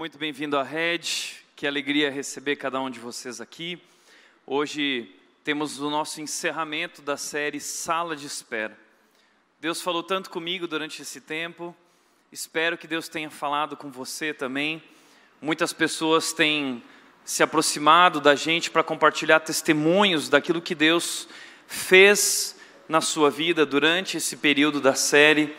Muito bem-vindo à Red, que alegria receber cada um de vocês aqui. Hoje temos o nosso encerramento da série Sala de Espera. Deus falou tanto comigo durante esse tempo, espero que Deus tenha falado com você também. Muitas pessoas têm se aproximado da gente para compartilhar testemunhos daquilo que Deus fez na sua vida durante esse período da série.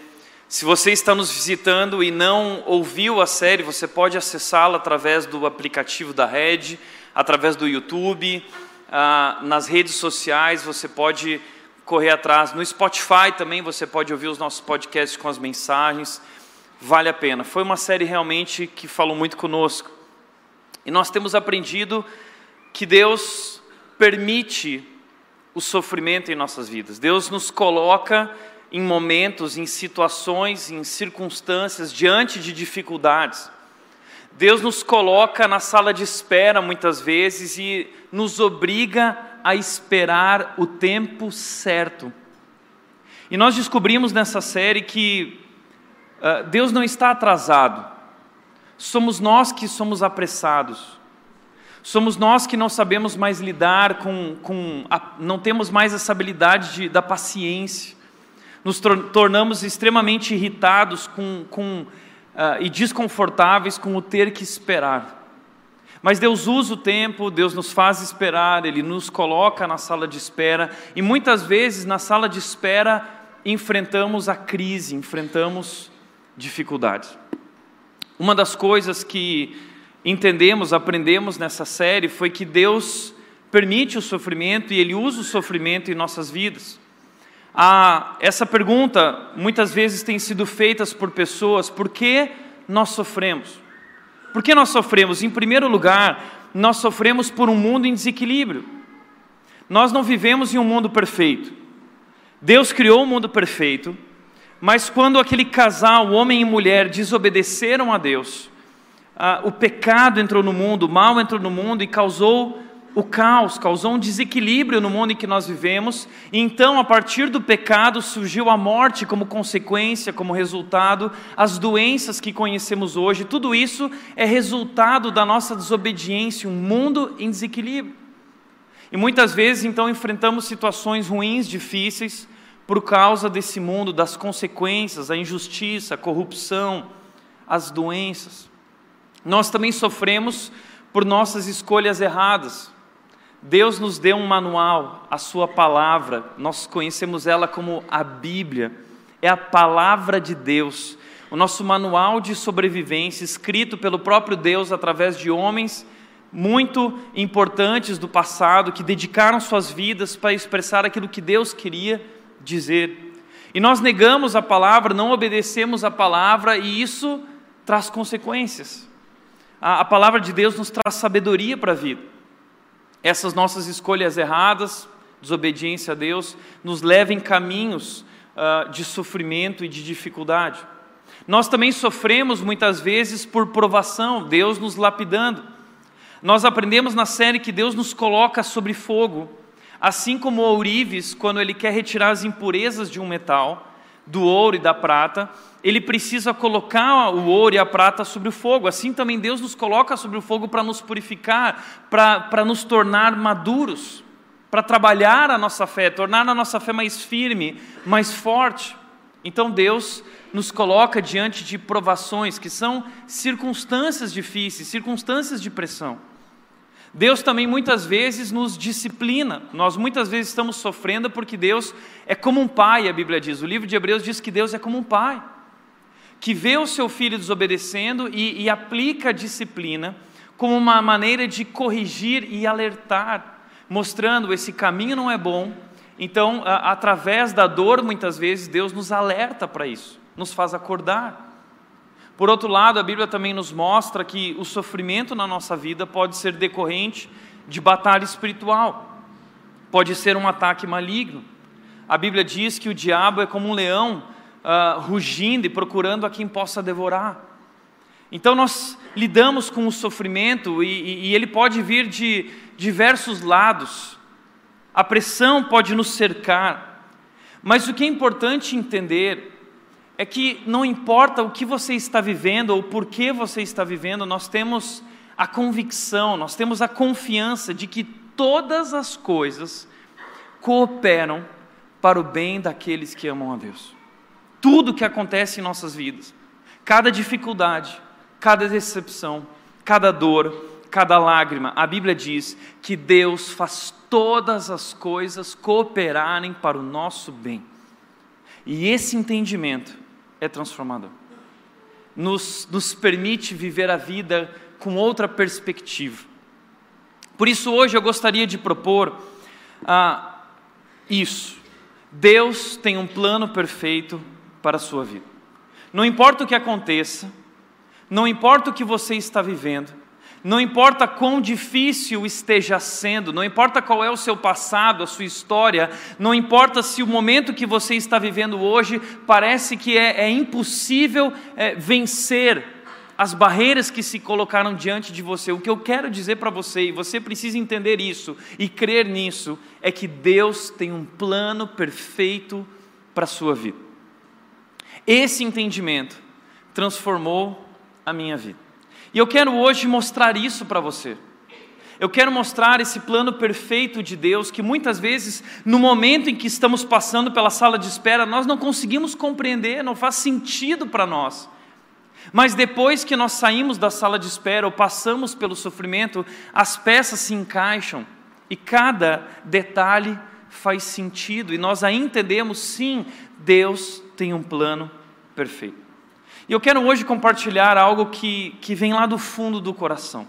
Se você está nos visitando e não ouviu a série, você pode acessá-la através do aplicativo da Rede, através do YouTube, ah, nas redes sociais, você pode correr atrás. No Spotify também você pode ouvir os nossos podcasts com as mensagens. Vale a pena. Foi uma série realmente que falou muito conosco. E nós temos aprendido que Deus permite o sofrimento em nossas vidas. Deus nos coloca em momentos, em situações, em circunstâncias, diante de dificuldades. Deus nos coloca na sala de espera muitas vezes e nos obriga a esperar o tempo certo. E nós descobrimos nessa série que uh, Deus não está atrasado, somos nós que somos apressados. Somos nós que não sabemos mais lidar com, com a, não temos mais essa habilidade de, da paciência nos tornamos extremamente irritados com, com, uh, e desconfortáveis com o ter que esperar. Mas Deus usa o tempo, Deus nos faz esperar, Ele nos coloca na sala de espera, e muitas vezes na sala de espera enfrentamos a crise, enfrentamos dificuldades. Uma das coisas que entendemos, aprendemos nessa série foi que Deus permite o sofrimento e Ele usa o sofrimento em nossas vidas. Ah, essa pergunta muitas vezes tem sido feita por pessoas: por que nós sofremos? Por que nós sofremos? Em primeiro lugar, nós sofremos por um mundo em desequilíbrio. Nós não vivemos em um mundo perfeito. Deus criou um mundo perfeito, mas quando aquele casal, homem e mulher, desobedeceram a Deus, ah, o pecado entrou no mundo, o mal entrou no mundo e causou o caos, causou um desequilíbrio no mundo em que nós vivemos, e então, a partir do pecado, surgiu a morte como consequência, como resultado, as doenças que conhecemos hoje, tudo isso é resultado da nossa desobediência, um mundo em desequilíbrio. E muitas vezes, então, enfrentamos situações ruins, difíceis, por causa desse mundo, das consequências, a injustiça, a corrupção, as doenças. Nós também sofremos por nossas escolhas erradas. Deus nos deu um manual, a Sua palavra, nós conhecemos ela como a Bíblia, é a palavra de Deus, o nosso manual de sobrevivência, escrito pelo próprio Deus através de homens muito importantes do passado, que dedicaram suas vidas para expressar aquilo que Deus queria dizer. E nós negamos a palavra, não obedecemos a palavra, e isso traz consequências. A, a palavra de Deus nos traz sabedoria para a vida essas nossas escolhas erradas, desobediência a Deus, nos levam em caminhos uh, de sofrimento e de dificuldade. Nós também sofremos muitas vezes por provação, Deus nos lapidando. Nós aprendemos na série que Deus nos coloca sobre fogo, assim como o ourives, quando ele quer retirar as impurezas de um metal, do ouro e da prata, ele precisa colocar o ouro e a prata sobre o fogo. Assim também Deus nos coloca sobre o fogo para nos purificar, para nos tornar maduros, para trabalhar a nossa fé, tornar a nossa fé mais firme, mais forte. Então Deus nos coloca diante de provações que são circunstâncias difíceis, circunstâncias de pressão. Deus também muitas vezes nos disciplina. Nós muitas vezes estamos sofrendo porque Deus é como um pai, a Bíblia diz. O livro de Hebreus diz que Deus é como um pai que vê o seu filho desobedecendo e, e aplica a disciplina como uma maneira de corrigir e alertar, mostrando esse caminho não é bom. Então, a, através da dor, muitas vezes, Deus nos alerta para isso, nos faz acordar. Por outro lado, a Bíblia também nos mostra que o sofrimento na nossa vida pode ser decorrente de batalha espiritual, pode ser um ataque maligno. A Bíblia diz que o diabo é como um leão uh, rugindo e procurando a quem possa devorar. Então nós lidamos com o sofrimento e, e, e ele pode vir de diversos lados. A pressão pode nos cercar, mas o que é importante entender é que não importa o que você está vivendo ou por que você está vivendo, nós temos a convicção, nós temos a confiança de que todas as coisas cooperam para o bem daqueles que amam a Deus. Tudo que acontece em nossas vidas, cada dificuldade, cada decepção, cada dor, cada lágrima, a Bíblia diz que Deus faz todas as coisas cooperarem para o nosso bem. E esse entendimento é transformador. Nos, nos permite viver a vida com outra perspectiva. Por isso, hoje eu gostaria de propor ah, isso. Deus tem um plano perfeito para a sua vida. Não importa o que aconteça, não importa o que você está vivendo, não importa quão difícil esteja sendo, não importa qual é o seu passado, a sua história, não importa se o momento que você está vivendo hoje parece que é, é impossível é, vencer as barreiras que se colocaram diante de você. O que eu quero dizer para você, e você precisa entender isso e crer nisso, é que Deus tem um plano perfeito para a sua vida. Esse entendimento transformou a minha vida. E eu quero hoje mostrar isso para você. Eu quero mostrar esse plano perfeito de Deus que muitas vezes, no momento em que estamos passando pela sala de espera, nós não conseguimos compreender, não faz sentido para nós. Mas depois que nós saímos da sala de espera ou passamos pelo sofrimento, as peças se encaixam e cada detalhe faz sentido e nós a entendemos, sim, Deus tem um plano perfeito. E eu quero hoje compartilhar algo que, que vem lá do fundo do coração.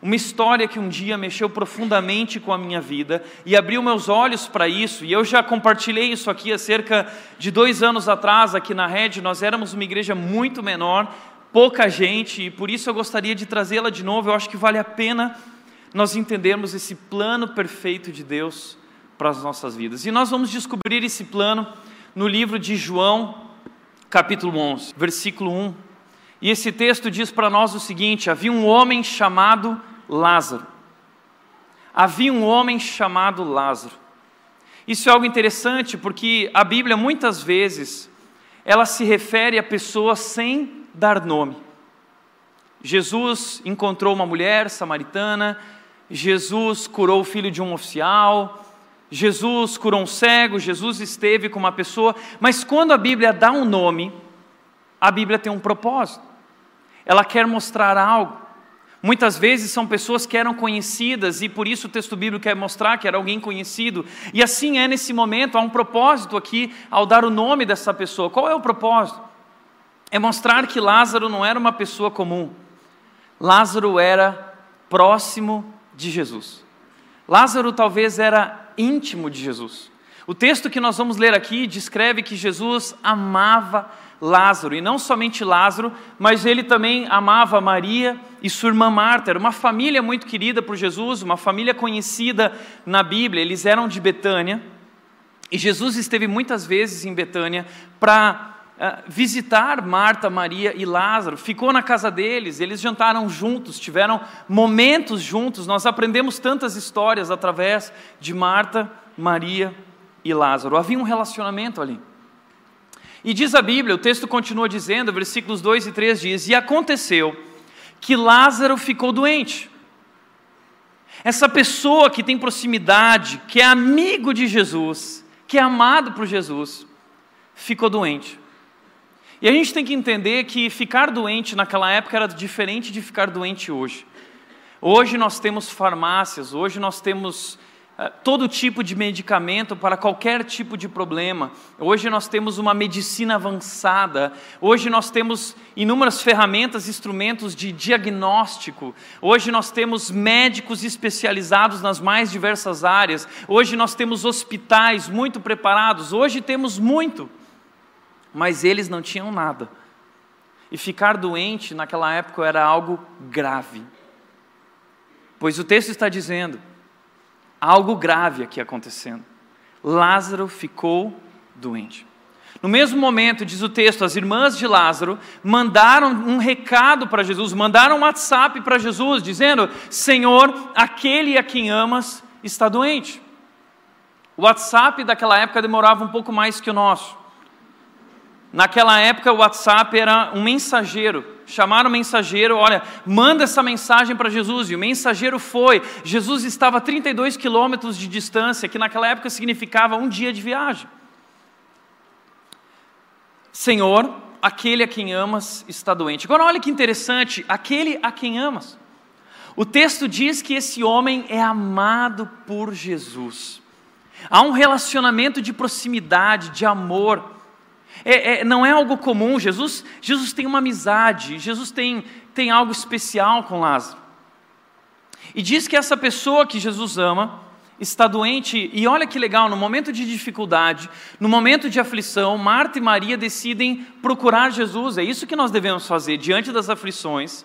Uma história que um dia mexeu profundamente com a minha vida e abriu meus olhos para isso. E eu já compartilhei isso aqui há cerca de dois anos atrás, aqui na rede. Nós éramos uma igreja muito menor, pouca gente, e por isso eu gostaria de trazê-la de novo. Eu acho que vale a pena nós entendermos esse plano perfeito de Deus para as nossas vidas. E nós vamos descobrir esse plano no livro de João, capítulo 11, versículo 1. E esse texto diz para nós o seguinte: havia um homem chamado Lázaro. Havia um homem chamado Lázaro. Isso é algo interessante porque a Bíblia muitas vezes ela se refere a pessoas sem dar nome. Jesus encontrou uma mulher samaritana, Jesus curou o filho de um oficial, Jesus curou um cego, Jesus esteve com uma pessoa, mas quando a Bíblia dá um nome, a Bíblia tem um propósito. Ela quer mostrar algo. Muitas vezes são pessoas que eram conhecidas e por isso o texto bíblico quer mostrar que era alguém conhecido. E assim é nesse momento, há um propósito aqui ao dar o nome dessa pessoa. Qual é o propósito? É mostrar que Lázaro não era uma pessoa comum. Lázaro era próximo de Jesus. Lázaro talvez era íntimo de Jesus. O texto que nós vamos ler aqui descreve que Jesus amava Lázaro, e não somente Lázaro, mas ele também amava Maria e sua irmã Marta. Era uma família muito querida por Jesus, uma família conhecida na Bíblia. Eles eram de Betânia, e Jesus esteve muitas vezes em Betânia para visitar Marta, Maria e Lázaro. Ficou na casa deles, eles jantaram juntos, tiveram momentos juntos. Nós aprendemos tantas histórias através de Marta, Maria e Lázaro. Havia um relacionamento ali. E diz a Bíblia, o texto continua dizendo, versículos 2 e 3 diz: E aconteceu que Lázaro ficou doente. Essa pessoa que tem proximidade, que é amigo de Jesus, que é amado por Jesus, ficou doente. E a gente tem que entender que ficar doente naquela época era diferente de ficar doente hoje. Hoje nós temos farmácias, hoje nós temos eh, todo tipo de medicamento para qualquer tipo de problema. Hoje nós temos uma medicina avançada, hoje nós temos inúmeras ferramentas, instrumentos de diagnóstico, hoje nós temos médicos especializados nas mais diversas áreas, hoje nós temos hospitais muito preparados, hoje temos muito, mas eles não tinham nada. E ficar doente naquela época era algo grave. Pois o texto está dizendo algo grave aqui acontecendo. Lázaro ficou doente. No mesmo momento, diz o texto, as irmãs de Lázaro mandaram um recado para Jesus, mandaram um WhatsApp para Jesus, dizendo: Senhor, aquele a quem amas está doente. O WhatsApp daquela época demorava um pouco mais que o nosso. Naquela época, o WhatsApp era um mensageiro. Chamaram o mensageiro, olha, manda essa mensagem para Jesus. E o mensageiro foi. Jesus estava a 32 quilômetros de distância, que naquela época significava um dia de viagem. Senhor, aquele a quem amas está doente. Agora, olha que interessante: aquele a quem amas. O texto diz que esse homem é amado por Jesus. Há um relacionamento de proximidade, de amor. É, é, não é algo comum. Jesus, Jesus tem uma amizade, Jesus tem, tem algo especial com Lázaro. E diz que essa pessoa que Jesus ama está doente, e olha que legal, no momento de dificuldade, no momento de aflição, Marta e Maria decidem procurar Jesus. É isso que nós devemos fazer diante das aflições.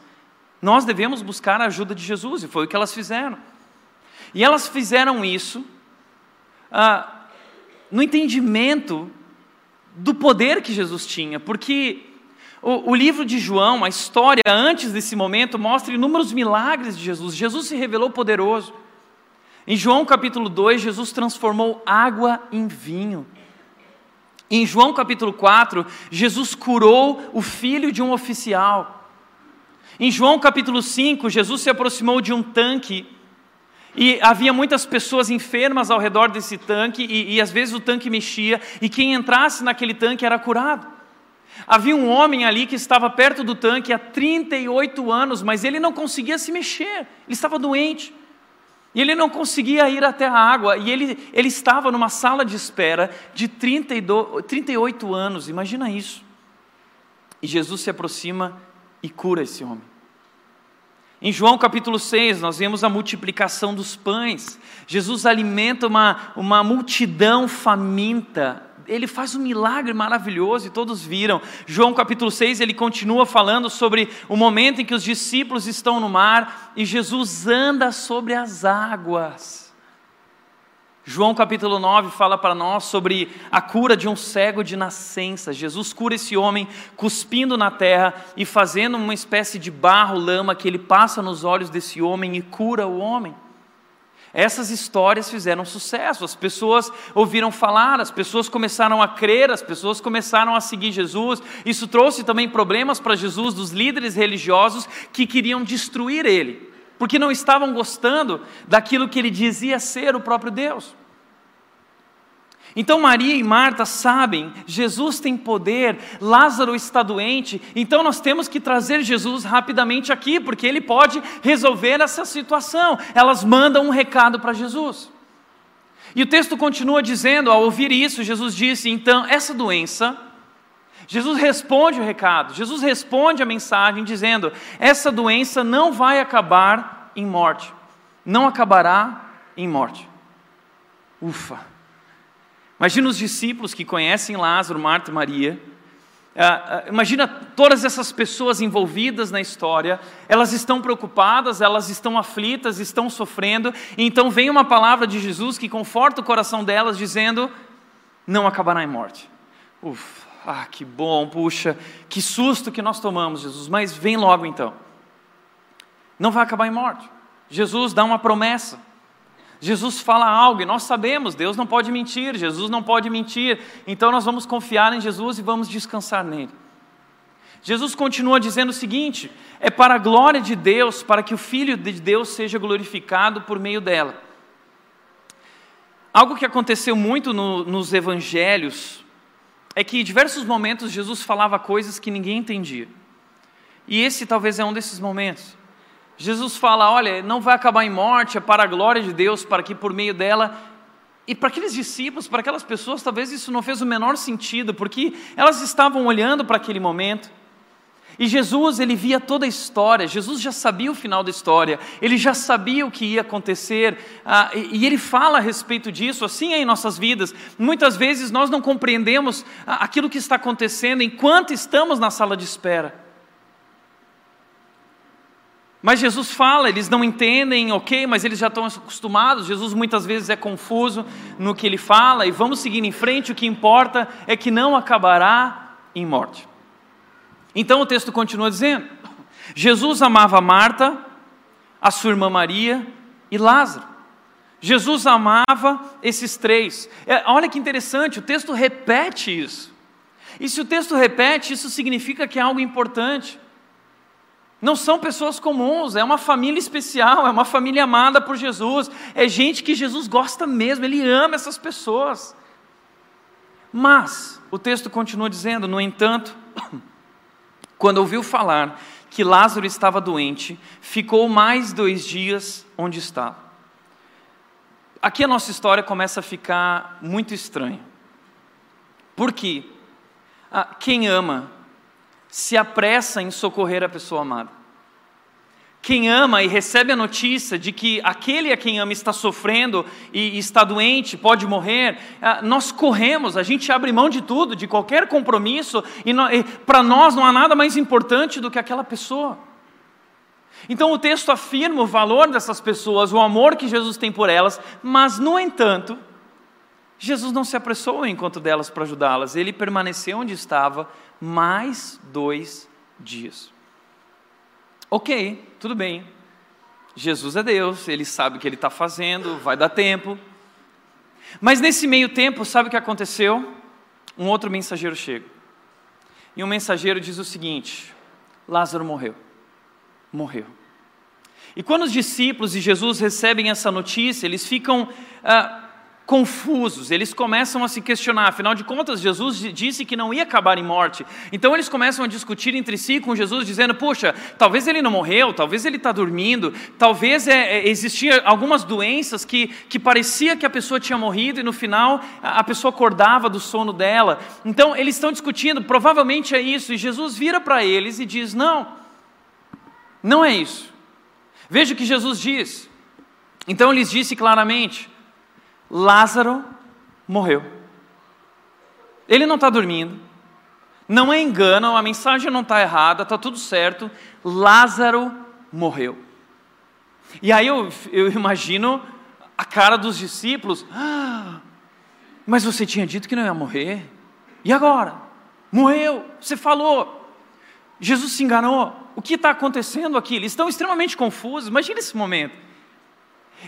Nós devemos buscar a ajuda de Jesus, e foi o que elas fizeram. E elas fizeram isso ah, no entendimento do poder que Jesus tinha, porque o, o, livro de João, a história antes desse momento, mostra inúmeros milagres de Jesus. Jesus se revelou poderoso. Em João capítulo 2, Jesus transformou água em vinho. Em João capítulo 4, Jesus curou o filho de um oficial. Em João capítulo 5, Jesus se aproximou de um tanque e havia muitas pessoas enfermas ao redor desse tanque, e, e, às vezes o tanque mexia, e quem entrasse naquele tanque era curado. Havia um homem ali que estava perto do tanque há 38 anos, mas ele não conseguia se mexer, ele estava doente. E ele não conseguia ir até a água, e ele, ele estava numa sala de espera de 32, 38 anos, imagina isso. E Jesus se aproxima e cura esse homem. Em João capítulo 6, nós vemos a multiplicação dos pães. Jesus alimenta uma, uma multidão faminta. Ele faz um milagre maravilhoso e todos viram. João capítulo 6, ele continua falando sobre o momento em que os discípulos estão no mar e Jesus anda sobre as águas. João capítulo 9 fala para nós sobre a cura de um cego de nascença. Jesus cura esse homem cuspindo na terra e fazendo uma espécie de barro, lama que ele passa nos olhos desse homem e cura o homem. Essas histórias fizeram sucesso, as pessoas ouviram falar, as pessoas começaram a crer, as pessoas começaram a seguir Jesus. Isso trouxe também problemas para Jesus dos líderes religiosos que queriam destruir ele porque não estavam gostando daquilo que ele dizia ser o próprio Deus. Então Maria e Marta sabem, Jesus tem poder, Lázaro está doente, então nós temos que trazer Jesus rapidamente aqui, porque ele pode resolver essa situação. Elas mandam um recado para Jesus. E o texto continua dizendo, ao ouvir isso, Jesus disse: então, essa doença Jesus responde o recado, Jesus responde a mensagem dizendo: essa doença não vai acabar em morte, não acabará em morte. Ufa! Imagina os discípulos que conhecem Lázaro, Marta e Maria. Uh, uh, imagina todas essas pessoas envolvidas na história, elas estão preocupadas, elas estão aflitas, estão sofrendo, e então vem uma palavra de Jesus que conforta o coração delas, dizendo: não acabará em morte. Ufa! Ah, que bom, puxa, que susto que nós tomamos, Jesus, mas vem logo então. Não vai acabar em morte. Jesus dá uma promessa. Jesus fala algo e nós sabemos, Deus não pode mentir, Jesus não pode mentir, então nós vamos confiar em Jesus e vamos descansar nele. Jesus continua dizendo o seguinte: é para a glória de Deus, para que o Filho de Deus seja glorificado por meio dela. Algo que aconteceu muito no, nos evangelhos, é que em diversos momentos Jesus falava coisas que ninguém entendia. E esse talvez é um desses momentos. Jesus fala: olha, não vai acabar em morte, é para a glória de Deus, para que por meio dela. E para aqueles discípulos, para aquelas pessoas, talvez isso não fez o menor sentido, porque elas estavam olhando para aquele momento. E Jesus, ele via toda a história, Jesus já sabia o final da história, ele já sabia o que ia acontecer, ah, e, e, ele fala a respeito disso, assim é em nossas vidas. Muitas vezes nós não compreendemos ah, aquilo que está acontecendo enquanto estamos na sala de espera. Mas Jesus fala, eles não entendem, ok, mas eles já estão acostumados. Jesus muitas vezes é confuso no que ele fala, e vamos seguir em frente. O que importa é que não acabará em morte. Então o texto continua dizendo: Jesus amava Marta, a sua irmã Maria e Lázaro. Jesus amava esses três. É, olha que interessante, o texto repete isso. E se o texto repete, isso significa que é algo importante. Não são pessoas comuns, é uma família especial, é uma família amada por Jesus, é gente que Jesus gosta mesmo, ele ama essas pessoas. Mas, o texto continua dizendo, no entanto, quando ouviu falar que Lázaro estava doente, ficou mais dois dias onde estava. Aqui a nossa história começa a ficar muito estranha. Por quê? Ah, quem ama se apressa em socorrer a pessoa amada. Quem ama e recebe a notícia de que aquele a quem ama está sofrendo e está doente, pode morrer, ah, nós corremos, a gente abre mão de tudo, de qualquer compromisso, e, para nós não há nada mais importante do que aquela pessoa. Então o texto afirma o valor dessas pessoas, o amor que Jesus tem por elas, mas, no entanto, Jesus não se apressou ao encontro delas para ajudá-las, ele permaneceu onde estava mais dois dias. Ok, tudo bem. Jesus é Deus, ele sabe o que ele está fazendo, vai dar tempo. Mas nesse meio tempo, sabe o que aconteceu? Um outro mensageiro chega. E um mensageiro diz o seguinte: Lázaro morreu. Morreu. E quando os discípulos de Jesus recebem essa notícia, eles ficam ah, confusos, eles começam a se questionar, afinal de contas, Jesus disse que não ia acabar em morte. Então eles começam a discutir entre si com Jesus, dizendo: Puxa, talvez ele não morreu, talvez ele está dormindo, talvez é, é, existia algumas doenças que, que parecia que a pessoa tinha morrido e no final a, a pessoa acordava do sono dela. Então eles estão discutindo, provavelmente é isso, e Jesus vira para eles e diz: Não, não é isso. Veja o que Jesus diz. Então lhes disse claramente: Lázaro morreu. Ele não está dormindo, não é engano, a mensagem não está errada, está tudo certo. Lázaro morreu. E aí eu, eu imagino a cara dos discípulos: ah, mas você tinha dito que não ia morrer, e agora? Morreu, você falou. Jesus se enganou. O que está acontecendo aqui? Eles estão extremamente confusos. Imagina esse momento.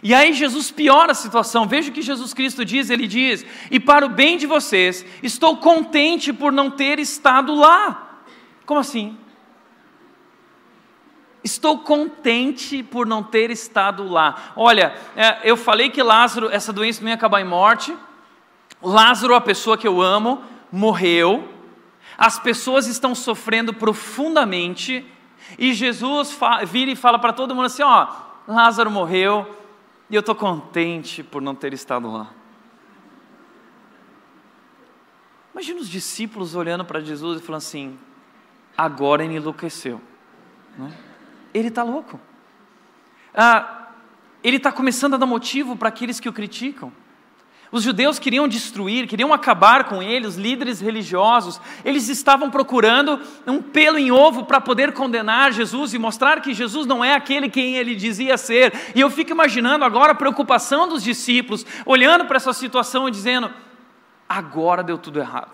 E aí Jesus piora a situação. Veja o que Jesus Cristo diz: Ele diz, e para o bem de vocês, estou contente por não ter estado lá. Como assim? Estou contente por não ter estado lá. Olha, é, eu falei que Lázaro, essa doença não ia acabar em morte. Lázaro, a pessoa que eu amo, morreu. As pessoas estão sofrendo profundamente. E Jesus vira e fala para todo mundo assim: Ó, Lázaro morreu, e eu estou contente por não ter estado lá. Imagina os discípulos olhando para Jesus e falando assim: agora ele enlouqueceu. Né? Ele está louco. Ah, ele está começando a dar motivo para aqueles que o criticam. Os judeus queriam destruir, queriam acabar com ele, os líderes religiosos. Eles estavam procurando um pelo em ovo para poder condenar Jesus e mostrar que Jesus não é aquele quem ele dizia ser. E eu fico imaginando agora a preocupação dos discípulos, olhando para essa situação e dizendo: agora deu tudo errado.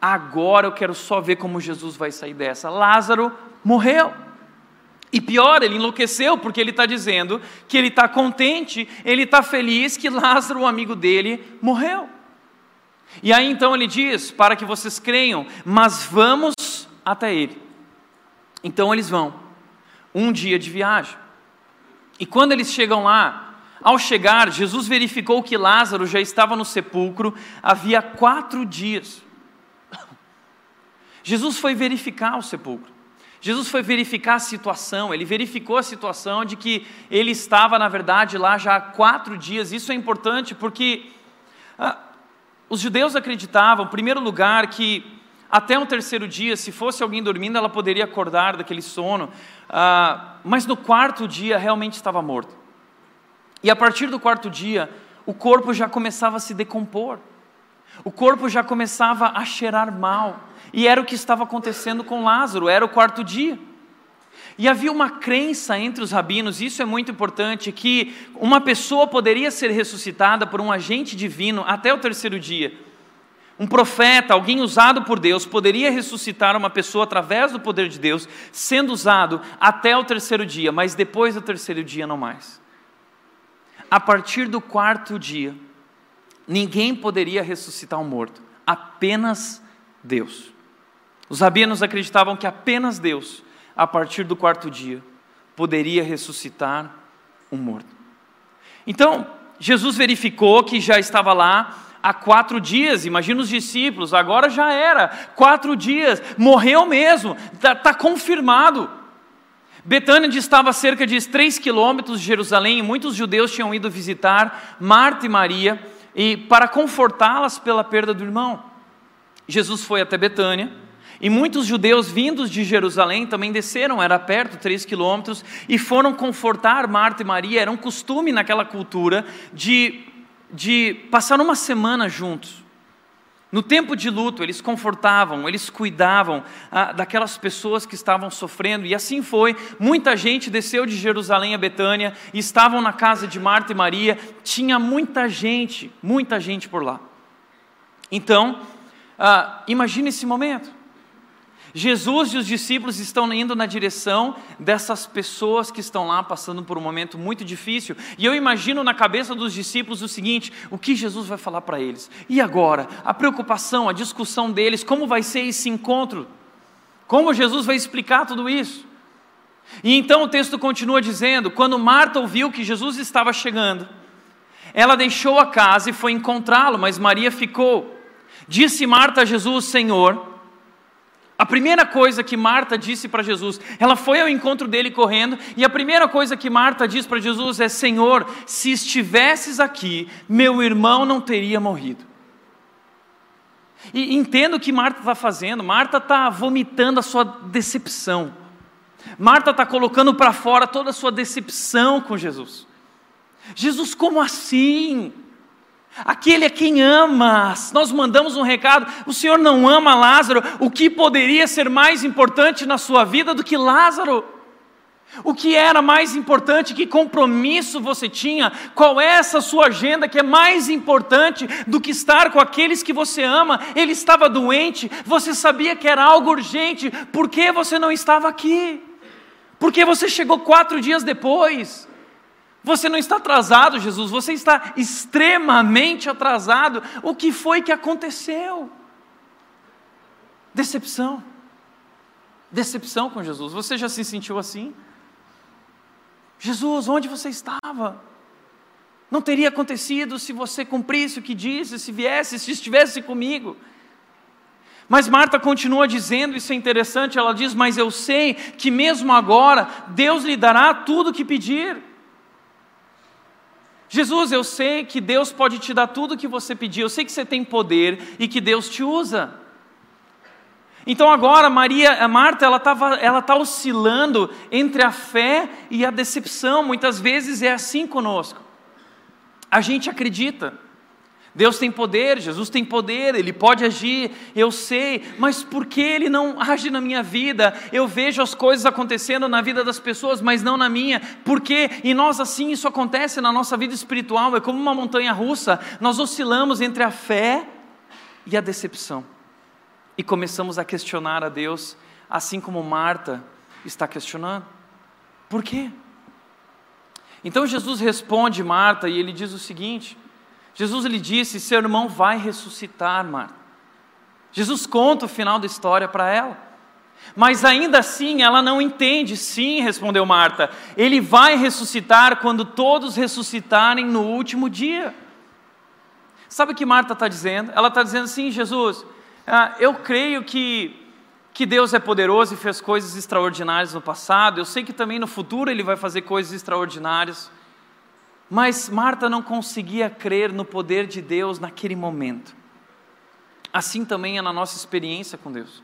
Agora eu quero só ver como Jesus vai sair dessa. Lázaro morreu. E pior, ele enlouqueceu porque ele está dizendo que ele está contente, ele está feliz que Lázaro, o amigo dele, morreu. E aí então ele diz: para que vocês creiam, mas vamos até ele. Então eles vão, um dia de viagem. E quando eles chegam lá, ao chegar, Jesus verificou que Lázaro já estava no sepulcro havia quatro dias. Jesus foi verificar o sepulcro. Jesus foi verificar a situação, ele verificou a situação de que ele estava, na verdade, lá já há quatro dias. Isso é importante porque ah, os judeus acreditavam, em primeiro lugar, que até um terceiro dia, se fosse alguém dormindo, ela poderia acordar daquele sono, ah, mas no quarto dia realmente estava morto. E a partir do quarto dia, o corpo já começava a se decompor, o corpo já começava a cheirar mal. E era o que estava acontecendo com Lázaro, era o quarto dia. E havia uma crença entre os rabinos, isso é muito importante, que uma pessoa poderia ser ressuscitada por um agente divino até o terceiro dia. Um profeta, alguém usado por Deus, poderia ressuscitar uma pessoa através do poder de Deus, sendo usado até o terceiro dia, mas depois do terceiro dia não mais. A partir do quarto dia, ninguém poderia ressuscitar um morto, apenas Deus. Os rabinos acreditavam que apenas Deus, a partir do quarto dia, poderia ressuscitar um morto. Então, Jesus verificou que já estava lá há quatro dias, imagina os discípulos, agora já era, quatro dias, morreu mesmo, está tá confirmado. Betânia estava a cerca de três quilômetros de Jerusalém e muitos judeus tinham ido visitar Marta e Maria e para confortá-las pela perda do irmão. Jesus foi até Betânia e muitos judeus vindos de Jerusalém também desceram, era perto, três quilômetros, e foram confortar Marta e Maria. Era um costume naquela cultura de, de passar uma semana juntos. No tempo de luto, eles confortavam, eles cuidavam ah, daquelas pessoas que estavam sofrendo, e assim foi. Muita gente desceu de Jerusalém a Betânia estavam na casa de Marta e Maria. Tinha muita gente, muita gente por lá. Então, ah, imagine esse momento. Jesus e os discípulos estão indo na direção dessas pessoas que estão lá passando por um momento muito difícil. E eu imagino na cabeça dos discípulos o seguinte: o que Jesus vai falar para eles? E agora? A preocupação, a discussão deles, como vai ser esse encontro? Como Jesus vai explicar tudo isso? E então o texto continua dizendo: quando Marta ouviu que Jesus estava chegando, ela deixou a casa e foi encontrá-lo, mas Maria ficou. Disse Marta a Jesus: Senhor, a primeira coisa que Marta disse para Jesus, ela foi ao encontro dele correndo, e a primeira coisa que Marta diz para Jesus é: Senhor, se estivesses aqui, meu irmão não teria morrido. E entendo o que Marta está fazendo, Marta está vomitando a sua decepção, Marta está colocando para fora toda a sua decepção com Jesus. Jesus, como assim? Aquele é quem ama. Nós mandamos um recado. O Senhor não ama Lázaro. O que poderia ser mais importante na sua vida do que Lázaro? O que era mais importante? Que compromisso você tinha? Qual é essa sua agenda que é mais importante do que estar com aqueles que você ama? Ele estava doente, você sabia que era algo urgente, por que você não estava aqui? Porque você chegou quatro dias depois. Você não está atrasado, Jesus, você está extremamente atrasado. O que foi que aconteceu? Decepção. Decepção com Jesus. Você já se sentiu assim? Jesus, onde você estava? Não teria acontecido se você cumprisse o que disse, se viesse, se estivesse comigo. Mas Marta continua dizendo, isso é interessante, ela diz: Mas eu sei que mesmo agora Deus lhe dará tudo o que pedir. Jesus, eu sei que Deus pode te dar tudo o que você pedir, eu sei que você tem poder e que Deus te usa. Então agora Maria, a Marta, ela está ela tá oscilando entre a fé e a decepção. Muitas vezes é assim conosco. A gente acredita, Deus tem poder, Jesus tem poder, Ele pode agir, eu sei, mas por que Ele não age na minha vida? Eu vejo as coisas acontecendo na vida das pessoas, mas não na minha, por quê? E nós assim, isso acontece na nossa vida espiritual, é como uma montanha russa, nós oscilamos entre a fé e a decepção, e começamos a questionar a Deus, assim como Marta está questionando, por quê? Então Jesus responde Marta e ele diz o seguinte: Jesus lhe disse: Seu irmão vai ressuscitar, Marta. Jesus conta o final da história para ela. Mas ainda assim ela não entende. Sim, respondeu Marta, ele vai ressuscitar quando todos ressuscitarem no último dia. Sabe o que Marta está dizendo? Ela está dizendo assim: Jesus, ah, eu creio que, que Deus é poderoso e fez coisas extraordinárias no passado, eu sei que também no futuro Ele vai fazer coisas extraordinárias. Mas Marta não conseguia crer no poder de Deus naquele momento. Assim também é na nossa experiência com Deus.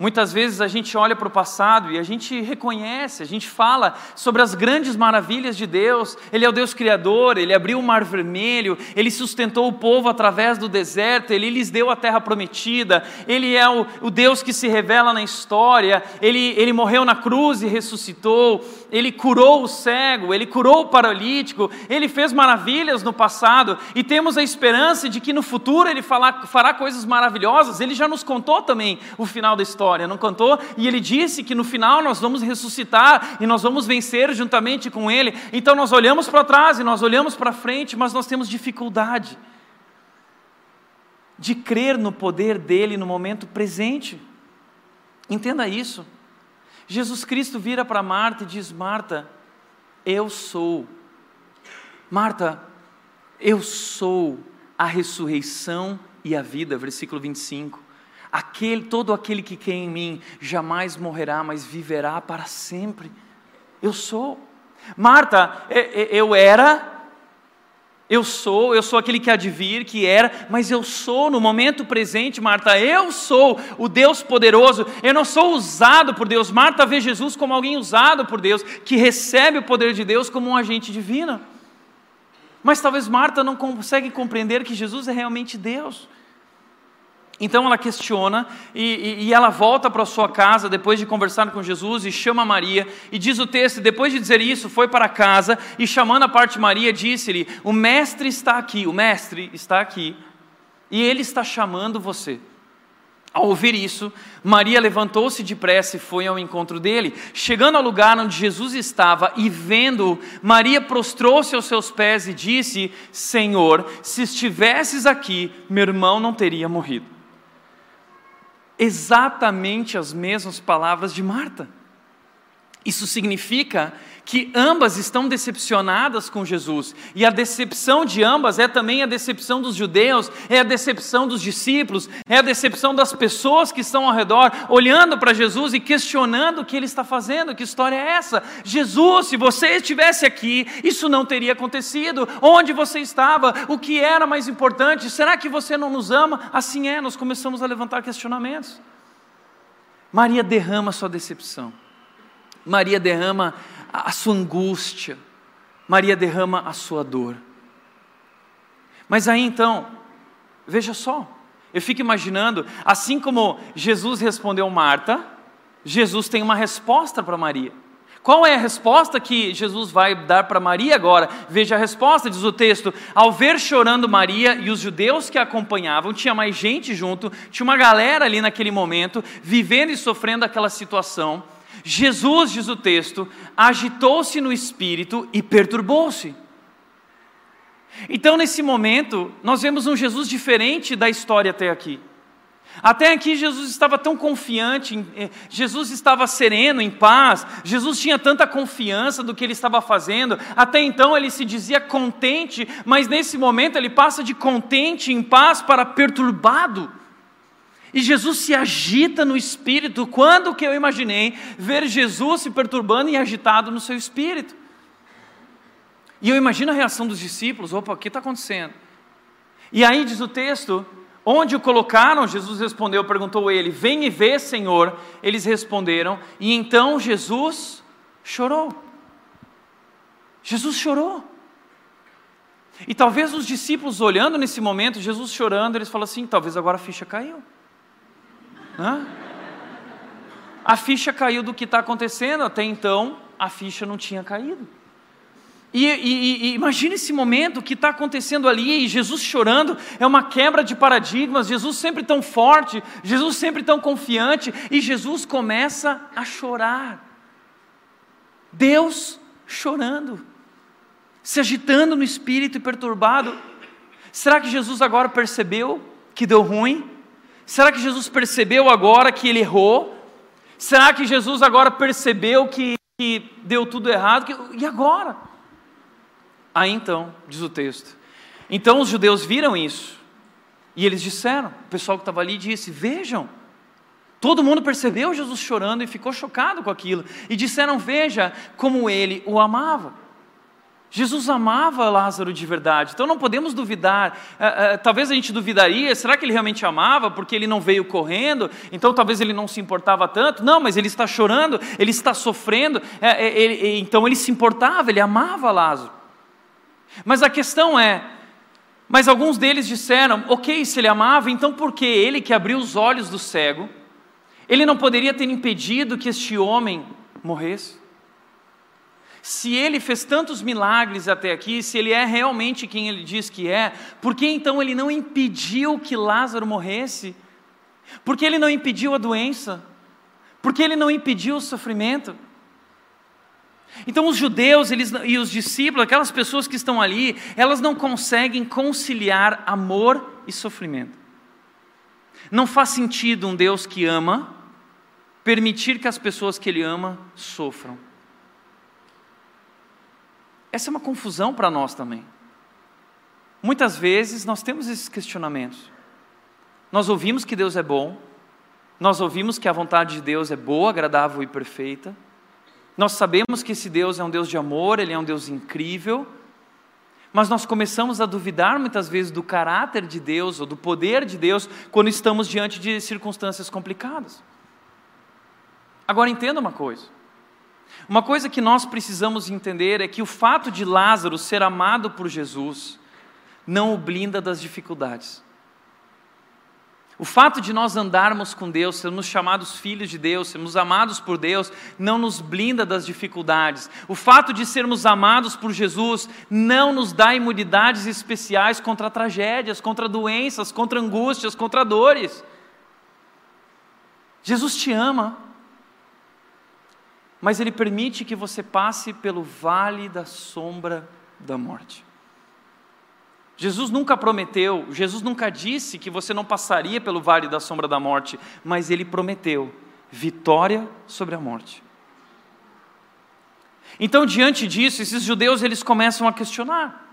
Muitas vezes a gente olha para o passado e a gente reconhece, a gente fala sobre as grandes maravilhas de Deus. Ele é o Deus Criador, ele abriu o mar vermelho, ele sustentou o povo através do deserto, ele lhes deu a terra prometida, ele é o, o Deus que se revela na história, ele, ele morreu na cruz e ressuscitou, ele curou o cego, ele curou o paralítico, ele fez maravilhas no passado e temos a esperança de que no futuro ele fará, fará coisas maravilhosas. Ele já nos contou também o final da história história, não contou? E ele disse que no final nós vamos ressuscitar e nós vamos vencer juntamente com ele. Então nós olhamos para trás e nós olhamos para frente, mas nós temos dificuldade de crer no poder dele no momento presente. Entenda isso. Jesus Cristo vira para Marta e diz: Marta, eu sou. Marta, eu sou a ressurreição e a vida. Versículo 25. Aquele, todo aquele que crê em mim jamais morrerá, mas viverá para sempre. Eu sou. Marta, eu era eu sou, eu sou aquele que há de vir, que era, mas eu sou no momento presente, Marta, eu sou o Deus poderoso, eu não sou usado por Deus. Marta vê Jesus como alguém usado por Deus, que recebe o poder de Deus como um agente divino. Mas talvez Marta não consegue compreender que Jesus é realmente Deus. Então ela questiona e, e, e ela volta para sua casa depois de conversar com Jesus e chama Maria. E diz o texto: depois de dizer isso, foi para casa e chamando a parte Maria, disse-lhe: O mestre está aqui, o mestre está aqui e ele está chamando você. Ao ouvir isso, Maria levantou-se depressa e foi ao encontro dele. Chegando ao lugar onde Jesus estava e vendo, Maria prostrou-se aos seus pés e disse: Senhor, se estivesses aqui, meu irmão não teria morrido exatamente as mesmas palavras de Marta. Isso significa que ambas estão decepcionadas com Jesus, e a decepção de ambas é também a decepção dos judeus, é a decepção dos discípulos, é a decepção das pessoas que estão ao redor, olhando para Jesus e questionando o que ele está fazendo, que história é essa? Jesus, se você estivesse aqui, isso não teria acontecido, onde você estava, o que era mais importante, será que você não nos ama? Assim é, nós começamos a levantar questionamentos. Maria derrama sua decepção. Maria derrama a sua angústia, Maria derrama a sua dor. Mas aí então, veja só, eu fico imaginando, assim como Jesus respondeu Marta, Jesus tem uma resposta para Maria. Qual é a resposta que Jesus vai dar para Maria agora? Veja a resposta, diz o texto: ao ver chorando Maria e os judeus que a acompanhavam, tinha mais gente junto, tinha uma galera ali naquele momento, vivendo e sofrendo aquela situação. Jesus, diz o texto, agitou-se no espírito e perturbou-se. Então, nesse momento, nós vemos um Jesus diferente da história até aqui. Até aqui Jesus estava tão confiante, eh, Jesus estava sereno, em paz, Jesus tinha tanta confiança do que ele estava fazendo, até então ele se dizia contente, mas nesse momento ele passa de contente, em paz, para perturbado. E Jesus se agita no espírito. Quando que eu imaginei ver Jesus se perturbando e agitado no seu espírito? E eu imagino a reação dos discípulos: opa, o que está acontecendo? E aí diz o texto: onde o colocaram? Jesus respondeu, perguntou ele: Vem e vê, Senhor. Eles responderam, e então Jesus chorou. Jesus chorou. E talvez os discípulos olhando nesse momento, Jesus chorando, eles falam assim: talvez agora a ficha caiu. A ficha caiu do que está acontecendo, até então a ficha não tinha caído. E, e, e imagine esse momento que está acontecendo ali, e Jesus chorando, é uma quebra de paradigmas, Jesus sempre tão forte, Jesus sempre tão confiante, e Jesus começa a chorar. Deus chorando, se agitando no espírito e perturbado. Será que Jesus agora percebeu que deu ruim? Será que Jesus percebeu agora que ele errou? Será que Jesus agora percebeu que, que deu tudo errado? Que, e agora? Aí então, diz o texto. Então os judeus viram isso. E eles disseram, o pessoal que estava ali disse: Vejam, todo mundo percebeu Jesus chorando e ficou chocado com aquilo. E disseram: Veja como ele o amava. Jesus amava Lázaro de verdade, então não podemos duvidar. É, é, talvez a gente duvidaria: será que ele realmente amava porque ele não veio correndo? Então talvez ele não se importava tanto. Não, mas ele está chorando, ele está sofrendo. É ele, então ele se importava, ele amava Lázaro. Mas a questão é: mas alguns deles disseram, ok, se ele amava, então por que ele que abriu os olhos do cego, ele não poderia ter impedido que este homem morresse? Se ele fez tantos milagres até aqui, se ele é realmente quem ele diz que é, por que então ele não impediu que Lázaro morresse? Por que ele não impediu a doença? Por que ele não impediu o sofrimento? Então os judeus eles, e os discípulos, aquelas pessoas que estão ali, elas não conseguem conciliar amor e sofrimento. Não faz sentido um Deus que ama permitir que as pessoas que Ele ama sofram. Essa é uma confusão para nós também. Muitas vezes nós temos esses questionamentos. Nós ouvimos que Deus é bom, nós ouvimos que a vontade de Deus é boa, agradável e perfeita. Nós sabemos que esse Deus é um Deus de amor, ele é um Deus incrível. Mas nós começamos a duvidar muitas vezes do caráter de Deus ou do poder de Deus quando estamos diante de circunstâncias complicadas. Agora entenda uma coisa. Uma coisa que nós precisamos entender é que o fato de Lázaro ser amado por Jesus não o blinda das dificuldades. O fato de nós andarmos com Deus, sermos chamados filhos de Deus, sermos amados por Deus, não nos blinda das dificuldades. O fato de sermos amados por Jesus não nos dá imunidades especiais contra tragédias, contra doenças, contra angústias, contra dores. Jesus te ama, mas Ele permite que você passe pelo vale da sombra da morte. Jesus nunca prometeu, Jesus nunca disse que você não passaria pelo vale da sombra da morte, mas ele prometeu vitória sobre a morte. Então, diante disso, esses judeus eles começam a questionar: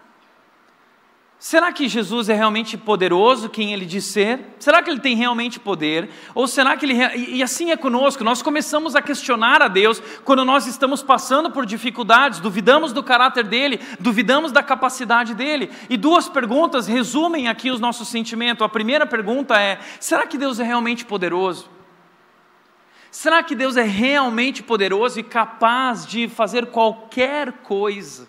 Será que Jesus é realmente poderoso, quem ele diz ser? Será que ele tem realmente poder? Ou será que ele. E assim é conosco, nós começamos a questionar a Deus quando nós estamos passando por dificuldades, duvidamos do caráter dele, duvidamos da capacidade dele. E duas perguntas resumem aqui os nossos sentimentos. A primeira pergunta é: será que Deus é realmente poderoso? Será que Deus é realmente poderoso e capaz de fazer qualquer coisa?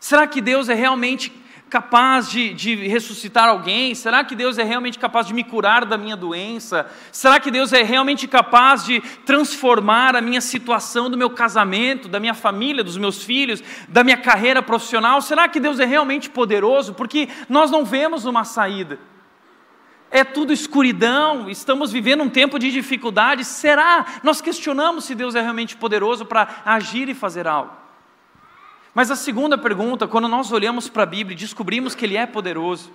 Será que Deus é realmente capaz de, de, ressuscitar alguém? Será que Deus é realmente capaz de me curar da minha doença? Será que Deus é realmente capaz de transformar a minha situação do meu casamento, da minha família, dos meus filhos, da minha carreira profissional? Será que Deus é realmente poderoso? Porque nós não vemos uma saída. É tudo escuridão, estamos vivendo um tempo de dificuldade. Será? Nós questionamos se Deus é realmente poderoso para agir e fazer algo. Mas a segunda pergunta, quando nós olhamos para a Bíblia e descobrimos que Ele é poderoso,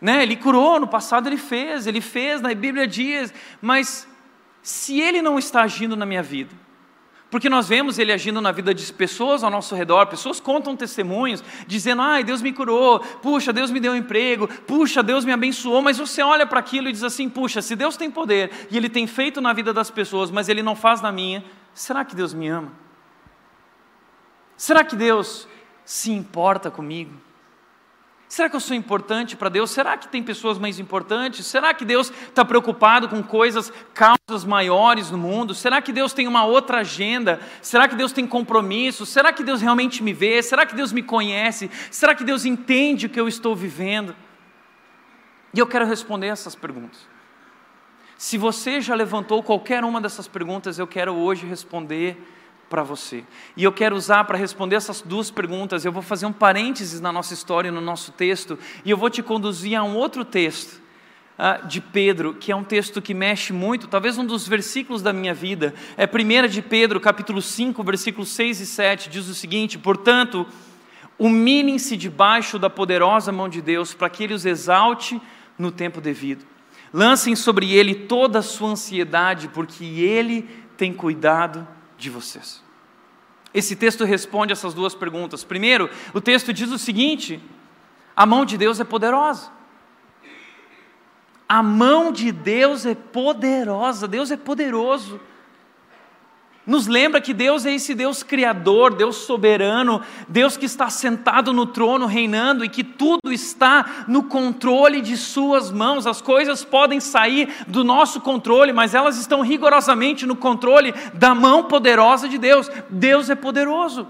né? Ele curou, no passado Ele fez, Ele fez, na Bíblia diz, mas se Ele não está agindo na minha vida, porque nós vemos Ele agindo na vida de pessoas ao nosso redor, pessoas contam testemunhos, dizendo, ai, Deus me curou, puxa, Deus me deu um emprego, puxa, Deus me abençoou, mas você olha para aquilo e diz assim, puxa, se Deus tem poder e Ele tem feito na vida das pessoas, mas Ele não faz na minha, será que Deus me ama? Será que Deus se importa comigo? Será que eu sou importante para Deus? Será que tem pessoas mais importantes? Será que Deus está preocupado com coisas, causas maiores no mundo? Será que Deus tem uma outra agenda? Será que Deus tem compromisso? Será que Deus realmente me vê? Será que Deus me conhece? Será que Deus entende o que eu estou vivendo? E eu quero responder essas perguntas. Se você já levantou qualquer uma dessas perguntas, eu quero hoje responder para você. E eu quero usar para responder essas duas perguntas, eu vou fazer um parênteses na nossa história, no nosso texto, e eu vou te conduzir a um outro texto. Uh, de Pedro, que é um texto que mexe muito, talvez um dos versículos da minha vida, é 1 de Pedro, capítulo 5, versículos 6 e 7, diz o seguinte: Portanto, humilhem-se debaixo da poderosa mão de Deus, para que Ele os exalte no tempo devido. Lancem sobre Ele toda a sua ansiedade, porque Ele tem cuidado de vocês? Esse texto responde essas duas perguntas. Primeiro, o texto diz o seguinte: a mão de Deus é poderosa. A mão de Deus é poderosa, Deus é poderoso nos lembra que Deus é esse Deus criador, Deus soberano, Deus que está sentado no trono reinando e que tudo está no controle de Suas mãos. As coisas podem sair do nosso controle, mas elas estão rigorosamente no controle da mão poderosa de Deus. Deus é poderoso.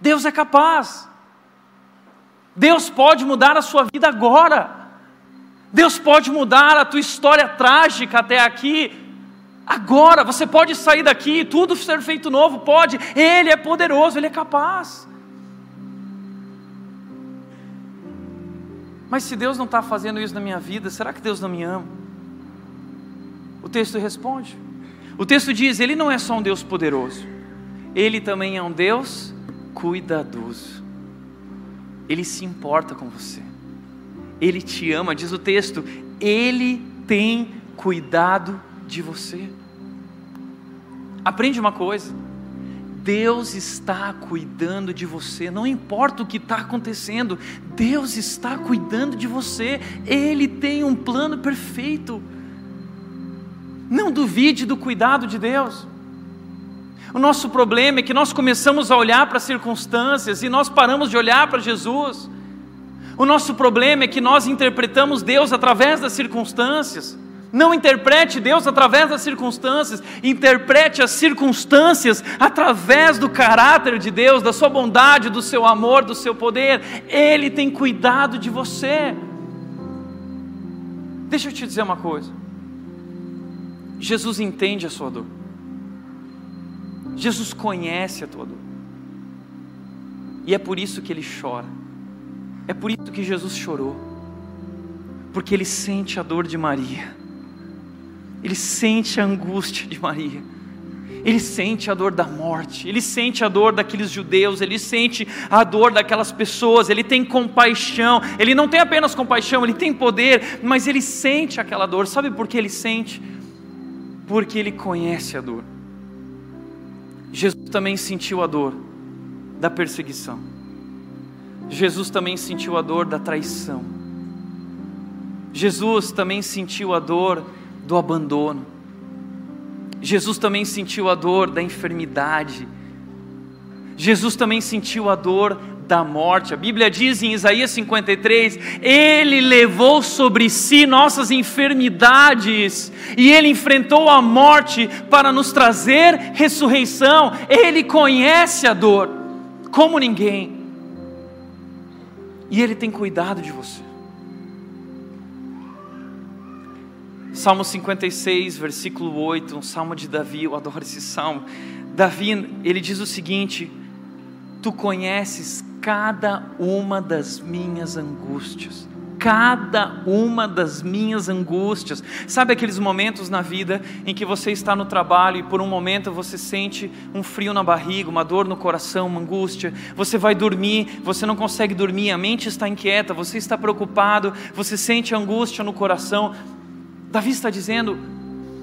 Deus é capaz. Deus pode mudar a sua vida agora. Deus pode mudar a tua história trágica até aqui Agora, você pode sair daqui tudo ser feito novo, pode. Ele é poderoso, ele é capaz. Mas se Deus não está fazendo isso na minha vida, será que Deus não me ama? O texto responde. O texto diz: Ele não é só um Deus poderoso, Ele também é um Deus cuidadoso. Ele se importa com você, Ele te ama, diz o texto, Ele tem cuidado de você. Aprende uma coisa. Deus está cuidando de você, não importa o que está acontecendo, Deus está cuidando de você, Ele tem um plano perfeito. Não duvide do cuidado de Deus. O nosso problema é que nós começamos a olhar para as circunstâncias e nós paramos de olhar para Jesus. O nosso problema é que nós interpretamos Deus através das circunstâncias. Não interprete Deus através das circunstâncias, interprete as circunstâncias através do caráter de Deus, da sua bondade, do seu amor, do seu poder. Ele tem cuidado de você. Deixa eu te dizer uma coisa. Jesus entende a sua dor. Jesus conhece a tua dor. E é por isso que ele chora. É por isso que Jesus chorou. Porque ele sente a dor de Maria ele sente a angústia de Maria. Ele sente a dor da morte, ele sente a dor daqueles judeus, ele sente a dor daquelas pessoas, ele tem compaixão, ele não tem apenas compaixão, ele tem poder, mas ele sente aquela dor. Sabe por que ele sente? Porque ele conhece a dor. Jesus também sentiu a dor da perseguição. Jesus também sentiu a dor da traição. Jesus também sentiu a dor do abandono. Jesus também sentiu a dor da enfermidade. Jesus também sentiu a dor da morte. A Bíblia diz em Isaías 53: Ele levou sobre si nossas enfermidades e Ele enfrentou a morte para nos trazer ressurreição. Ele conhece a dor como ninguém e Ele tem cuidado de você. Salmo 56, versículo 8, um salmo de Davi, eu adoro esse salmo. Davi, ele diz o seguinte: Tu conheces cada uma das minhas angústias, cada uma das minhas angústias. Sabe aqueles momentos na vida em que você está no trabalho e por um momento você sente um frio na barriga, uma dor no coração, uma angústia. Você vai dormir, você não consegue dormir, a mente está inquieta, você está preocupado, você sente angústia no coração. Davi está dizendo: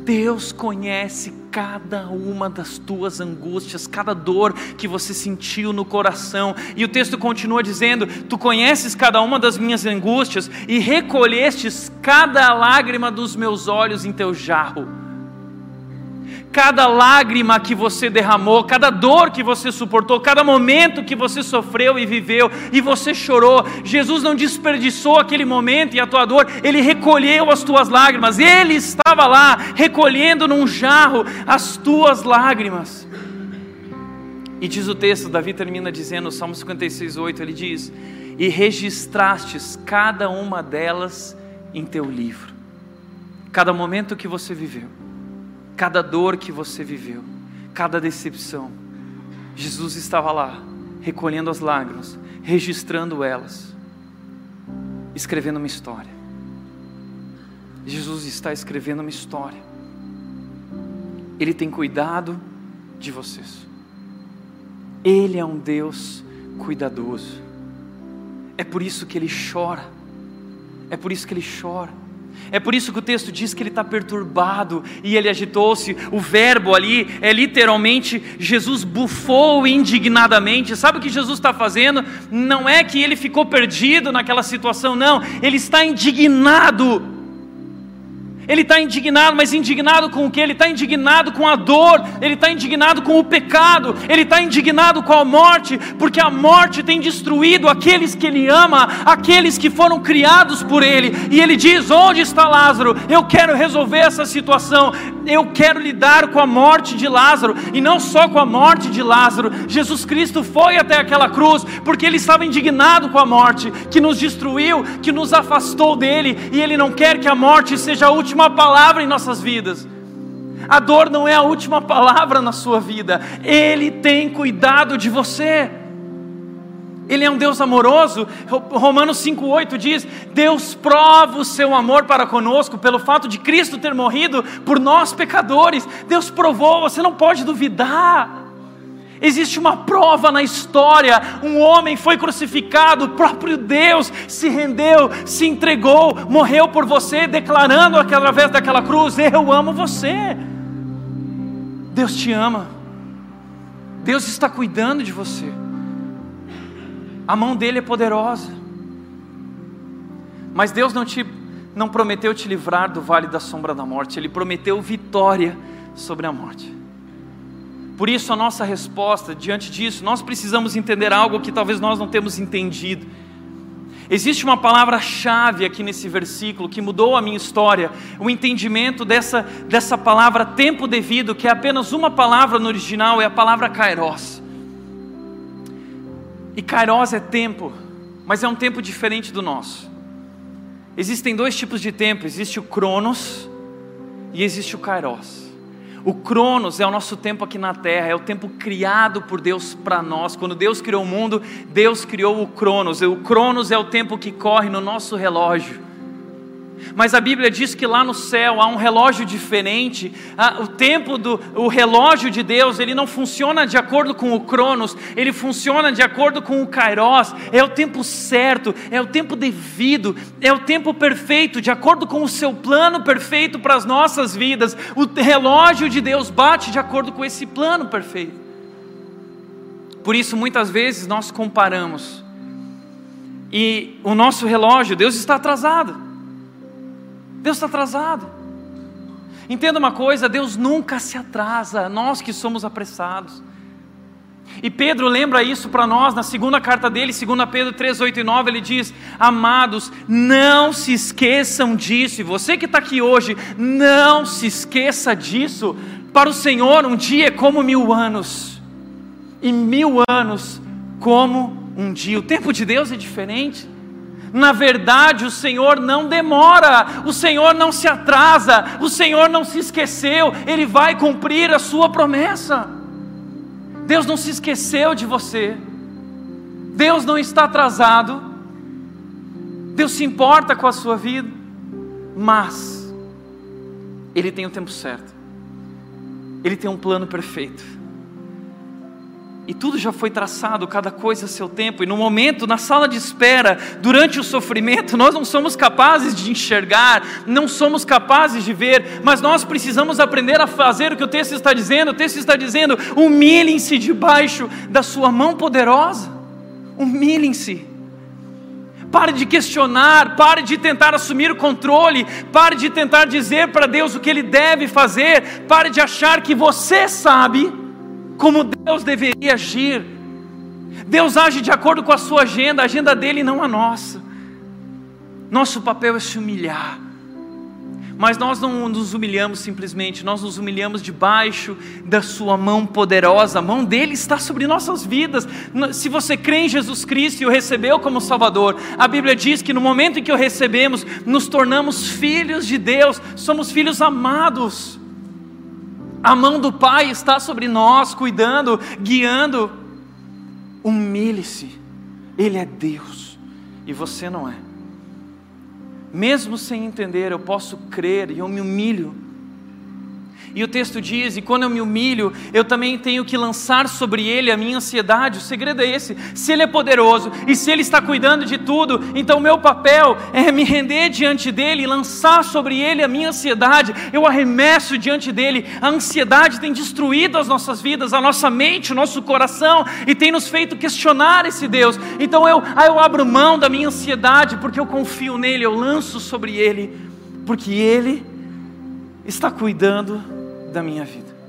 Deus conhece cada uma das tuas angústias, cada dor que você sentiu no coração. E o texto continua dizendo: Tu conheces cada uma das minhas angústias e recolhestes cada lágrima dos meus olhos em teu jarro cada lágrima que você derramou, cada dor que você suportou, cada momento que você sofreu e viveu e você chorou. Jesus não desperdiçou aquele momento e a tua dor, ele recolheu as tuas lágrimas, ele estava lá recolhendo num jarro as tuas lágrimas. E diz o texto, Davi termina dizendo, no Salmo 56, 8, ele diz: E registrastes cada uma delas em teu livro, cada momento que você viveu cada dor que você viveu, cada decepção. Jesus estava lá, recolhendo as lágrimas, registrando elas, escrevendo uma história. Jesus está escrevendo uma história. Ele tem cuidado de vocês. Ele é um Deus cuidadoso. É por isso que ele chora. É por isso que ele chora. É por isso que o texto diz que ele está perturbado e ele agitou-se. O verbo ali é literalmente Jesus bufou indignadamente. Sabe o que Jesus está fazendo? Não é que ele ficou perdido naquela situação, não. Ele está indignado ele está indignado, mas indignado com o que? Ele está indignado com a dor, ele está indignado com o pecado, ele está indignado com a morte, porque a morte tem destruído aqueles que ele ama, aqueles que foram criados por ele. E ele diz: Onde está Lázaro? Eu quero resolver essa situação, eu quero lidar com a morte de Lázaro, e não só com a morte de Lázaro. Jesus Cristo foi até aquela cruz, porque ele estava indignado com a morte, que nos destruiu, que nos afastou dele, e ele não quer que a morte seja a última última palavra em nossas vidas. A dor não é a última palavra na sua vida. Ele tem cuidado de você. Ele é um Deus amoroso. Romanos 5,8 diz: Deus prova o seu amor para conosco pelo fato de Cristo ter morrido por nós pecadores. Deus provou, você não pode duvidar. Existe uma prova na história: um homem foi crucificado, o próprio Deus se rendeu, se entregou, morreu por você, declarando através daquela cruz: Eu amo você. Deus te ama, Deus está cuidando de você, a mão dele é poderosa, mas Deus não te não prometeu te livrar do vale da sombra da morte, Ele prometeu vitória sobre a morte. Por isso, a nossa resposta diante disso, nós precisamos entender algo que talvez nós não temos entendido. Existe uma palavra-chave aqui nesse versículo que mudou a minha história, o entendimento dessa, dessa palavra tempo devido, que é apenas uma palavra no original, é a palavra kairos. E kairos é tempo, mas é um tempo diferente do nosso. Existem dois tipos de tempo: existe o cronos e existe o kairos. O Cronos é o nosso tempo aqui na terra, é o tempo criado por Deus para nós. Quando Deus criou o mundo, Deus criou o Cronos. O Cronos é o tempo que corre no nosso relógio. Mas a Bíblia diz que lá no céu há um relógio diferente. O tempo do o relógio de Deus, ele não funciona de acordo com o Cronos, ele funciona de acordo com o Kairos. É o tempo certo, é o tempo devido, é o tempo perfeito, de acordo com o seu plano perfeito para as nossas vidas. O relógio de Deus bate de acordo com esse plano perfeito. Por isso, muitas vezes nós comparamos. E o nosso relógio, Deus está atrasado. Deus está atrasado. Entenda uma coisa: Deus nunca se atrasa, nós que somos apressados. E Pedro lembra isso para nós na segunda carta dele, 2 Pedro 3, 8 e 9, ele diz: Amados, não se esqueçam disso, e você que está aqui hoje, não se esqueça disso. Para o Senhor, um dia é como mil anos, e mil anos como um dia. O tempo de Deus é diferente. Na verdade, o Senhor não demora, o Senhor não se atrasa, o Senhor não se esqueceu, Ele vai cumprir a sua promessa. Deus não se esqueceu de você, Deus não está atrasado, Deus se importa com a sua vida, mas Ele tem o tempo certo, Ele tem um plano perfeito e tudo já foi traçado, cada coisa a seu tempo, e no momento, na sala de espera, durante o sofrimento, nós não somos capazes de enxergar, não somos capazes de ver, mas nós precisamos aprender a fazer o que o texto está dizendo. O texto está dizendo: humilhem-se debaixo da sua mão poderosa, humilhem-se. Pare de questionar, pare de tentar assumir o controle, pare de tentar dizer para Deus o que Ele deve fazer, pare de achar que você sabe como Deus deveria agir. Deus age de acordo com a sua agenda, a agenda dele não a nossa. Nosso papel é se humilhar. Mas nós não nos humilhamos simplesmente, nós nos humilhamos debaixo da Sua mão poderosa, a mão dele está sobre nossas vidas. Se você crê em Jesus Cristo e o recebeu como Salvador, a Bíblia diz que no momento em que o recebemos, nos tornamos filhos de Deus, somos filhos amados. A mão do Pai está sobre nós, cuidando, guiando. Humilhe-se, Ele é Deus e você não é. Mesmo sem entender, eu posso crer e eu me humilho e o texto diz: E quando eu me humilho, eu também tenho que lançar sobre ele a minha ansiedade. O segredo é esse: se ele é poderoso e se ele está cuidando de tudo, então o meu papel é me render diante dele lançar sobre ele a minha ansiedade. Eu arremesso diante dele. A ansiedade tem destruído as nossas vidas, a nossa mente, o nosso coração e tem nos feito questionar esse Deus. Então eu, eu abro mão da minha ansiedade porque eu confio nele, eu lanço sobre ele, porque ele está cuidando da minha vida.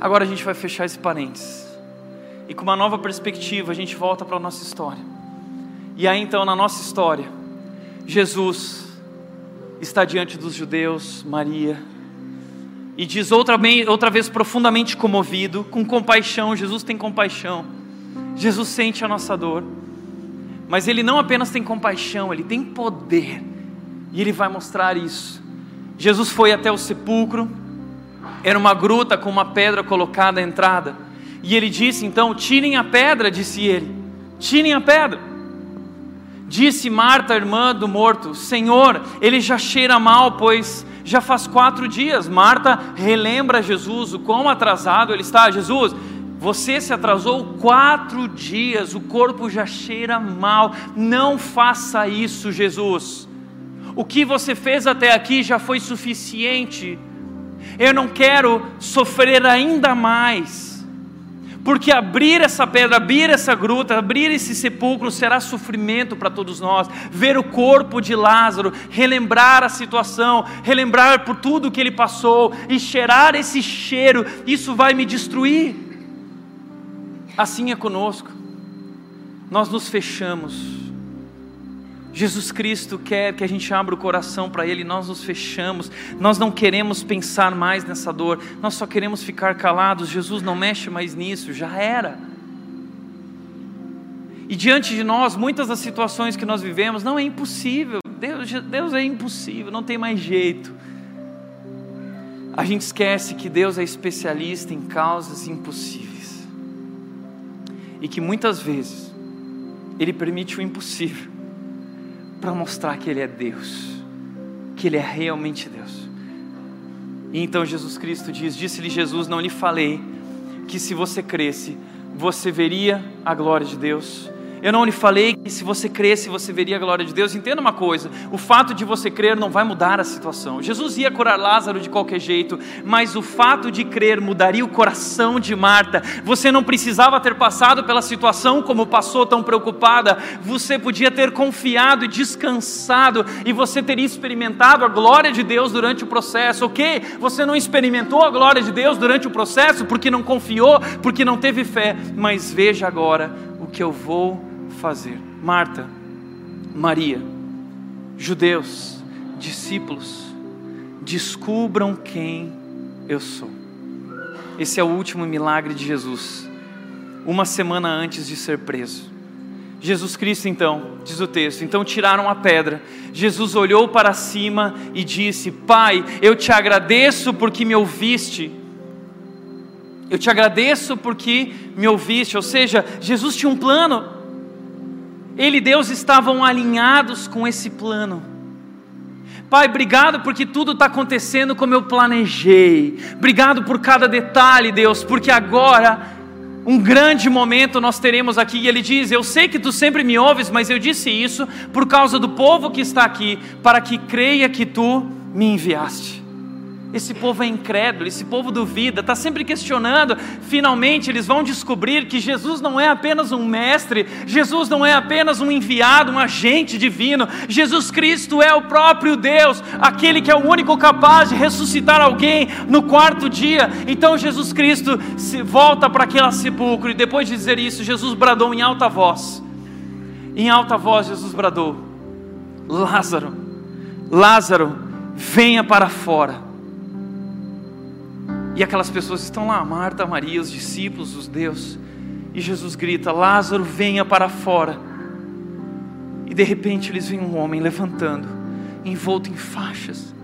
Agora a gente vai fechar esse parênteses. E com uma nova perspectiva, a gente volta para a nossa história. E aí então, na nossa história, Jesus está diante dos judeus, Maria, e diz outra, outra vez profundamente comovido, com compaixão, Jesus tem compaixão, Jesus sente a nossa dor, mas ele não apenas tem compaixão, ele tem poder, e ele vai mostrar isso Jesus foi até o sepulcro, era uma gruta com uma pedra colocada à entrada, e ele disse então: Tirem a pedra, disse ele, tirem a pedra. Disse Marta, irmã do morto: Senhor, ele já cheira mal, pois Já faz quatro dias. Marta relembra Jesus o quão atrasado ele está. Jesus, você se atrasou quatro dias, o corpo já cheira mal. Não faça isso, Jesus. O que você fez até aqui já foi suficiente. Eu não quero sofrer ainda mais. Porque abrir essa pedra, abrir essa gruta, abrir esse sepulcro será sofrimento para todos nós. Ver o corpo de Lázaro, relembrar a situação, relembrar por tudo que ele passou e cheirar esse cheiro, isso vai me destruir. Assim é conosco. Nós nos fechamos. Jesus Cristo quer que a gente abra o coração para Ele, nós nos fechamos, nós não queremos pensar mais nessa dor, nós só queremos ficar calados. Jesus não mexe mais nisso, já era. E diante de nós, muitas das situações que nós vivemos, não é impossível, Deus, Deus é impossível, não tem mais jeito. A gente esquece que Deus é especialista em causas impossíveis e que muitas vezes Ele permite o impossível para mostrar que Ele é Deus, que Ele é realmente Deus. E então Jesus Cristo diz: Disse-lhe Jesus, não lhe falei que se você cresce, você veria a glória de Deus. Eu não lhe falei que se você cresce, você veria a glória de Deus. Entenda uma coisa: o fato de você crer não vai mudar a situação. Jesus ia curar Lázaro de qualquer jeito, mas o fato de crer mudaria o coração de Marta. Você não precisava ter passado pela situação como passou, tão preocupada. Você podia ter confiado e descansado, e você teria experimentado a glória de Deus durante o processo, ok? Você não experimentou a glória de Deus durante o processo porque não confiou, porque não teve fé, mas veja agora o que eu vou fazer. Marta, Maria, judeus, discípulos, descubram quem eu sou. Esse é o último milagre de Jesus, uma semana antes de ser preso. Jesus Cristo, então, diz o texto, então tiraram a pedra. Jesus olhou para cima e disse: Pai, eu te agradeço porque me ouviste. Eu te agradeço porque me ouviste. Ou seja, Jesus tinha um plano ele e Deus estavam alinhados com esse plano. Pai, obrigado porque tudo está acontecendo como eu planejei. Obrigado por cada detalhe, Deus, porque agora um grande momento nós teremos aqui. E ele diz: Eu sei que tu sempre me ouves, mas eu disse isso por causa do povo que está aqui, para que creia que tu me enviaste. Esse povo é incrédulo, esse povo duvida, está sempre questionando. Finalmente eles vão descobrir que Jesus não é apenas um mestre, Jesus não é apenas um enviado, um agente divino. Jesus Cristo é o próprio Deus, aquele que é o único capaz de ressuscitar alguém no quarto dia. Então Jesus Cristo se volta para aquele sepulcro e depois de dizer isso, Jesus bradou em alta voz. Em alta voz, Jesus bradou: Lázaro, Lázaro, venha para fora. E aquelas pessoas estão lá, Marta, Maria, os discípulos, os Deus. E Jesus grita: Lázaro, venha para fora. E de repente eles veem um homem levantando, envolto em faixas.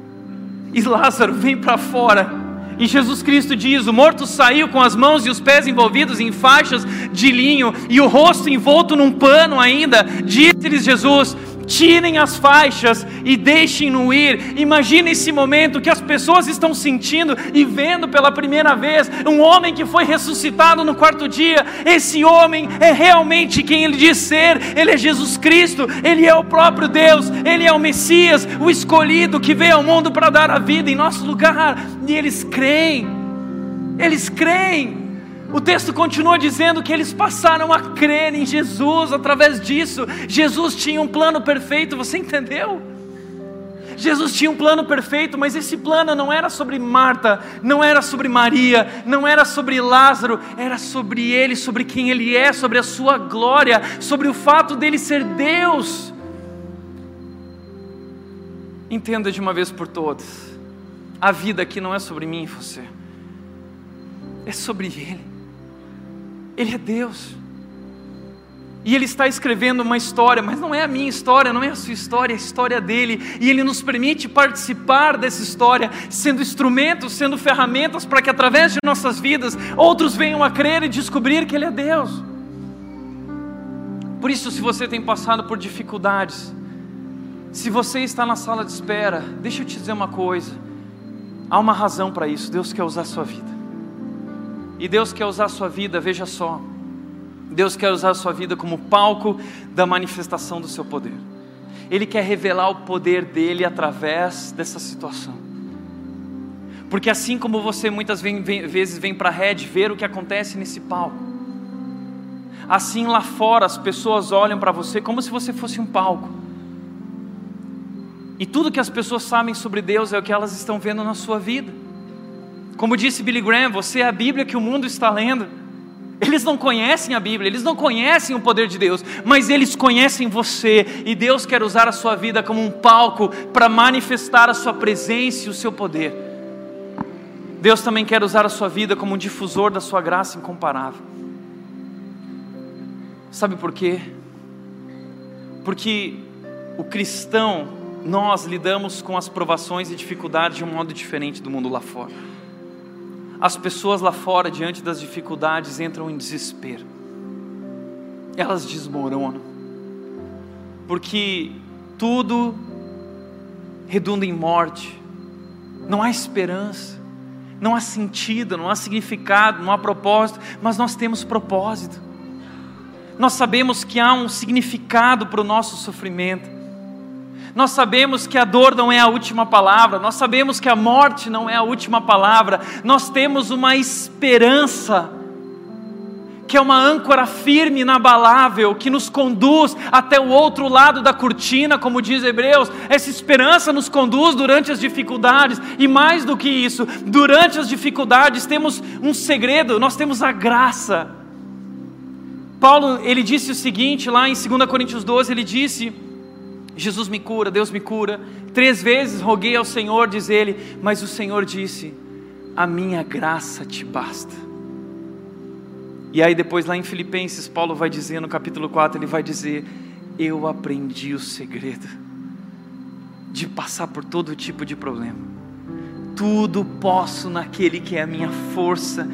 E Lázaro vem para fora. E Jesus Cristo diz: O morto saiu com as mãos e os pés envolvidos em faixas de linho e o rosto envolto num pano ainda. Diz-lhes Jesus: tirem as faixas e deixem-no ir. Imagine esse momento que as pessoas estão sentindo e vendo pela primeira vez um homem que foi ressuscitado no quarto dia. Esse homem é realmente quem ele diz ser, ele é Jesus Cristo, ele é o próprio Deus, ele é o Messias, o escolhido que veio ao mundo para dar a vida em nosso lugar. E eles creem, eles creem. O texto continua dizendo que eles passaram a crer em Jesus através disso. Jesus tinha um plano perfeito, você entendeu? Jesus tinha um plano perfeito, mas esse plano não era sobre Marta, não era sobre Maria, não era sobre Lázaro, era sobre ele, sobre quem ele é, sobre a sua glória, sobre o fato dele ser Deus. Entenda de uma vez por todas: a vida aqui não é sobre mim e você, é sobre Ele. Ele é Deus. E Ele está escrevendo uma história, mas não é a minha história, não é a sua história, é a história dele. E Ele nos permite participar dessa história, sendo instrumentos, sendo ferramentas para que através de nossas vidas outros venham a crer e descobrir que Ele é Deus. Por isso, se você tem passado por dificuldades, se você está na sala de espera, deixa eu te dizer uma coisa: Há uma razão para isso. Deus quer usar a sua vida. E Deus quer usar a sua vida, veja só. Deus quer usar a sua vida como palco da manifestação do seu poder. Ele quer revelar o poder dele através dessa situação. Porque assim como você muitas vezes vem para a rede ver o que acontece nesse palco, assim lá fora as pessoas olham para você como se você fosse um palco. E tudo que as pessoas sabem sobre Deus é o que elas estão vendo na sua vida. Como disse Billy Graham, você é a Bíblia que o mundo está lendo. Eles não conhecem a Bíblia, eles não conhecem o poder de Deus, mas eles conhecem você, e Deus quer usar a sua vida como um palco para manifestar a sua presença e o seu poder. Deus também quer usar a sua vida como um difusor da sua graça incomparável. Sabe por quê? Porque o cristão nós lidamos com as provações e dificuldades de um modo diferente do mundo lá fora. As pessoas lá fora, diante das dificuldades, entram em desespero, elas desmoronam, porque tudo redunda em morte, não há esperança, não há sentido, não há significado, não há propósito, mas nós temos propósito. Nós sabemos que há um significado para o nosso sofrimento. Nós sabemos que a dor não é a última palavra, nós sabemos que a morte não é a última palavra, nós temos uma esperança, que é uma âncora firme, inabalável, que nos conduz até o outro lado da cortina, como diz Hebreus. Essa esperança nos conduz durante as dificuldades, e mais do que isso, durante as dificuldades temos um segredo, nós temos a graça. Paulo, ele disse o seguinte lá em 2 Coríntios 12, ele disse: Jesus me cura, Deus me cura. Três vezes roguei ao Senhor, diz ele, mas o Senhor disse: A minha graça te basta. E aí, depois, lá em Filipenses, Paulo vai dizer no capítulo 4: ele vai dizer: Eu aprendi o segredo de passar por todo tipo de problema. Tudo posso naquele que é a minha força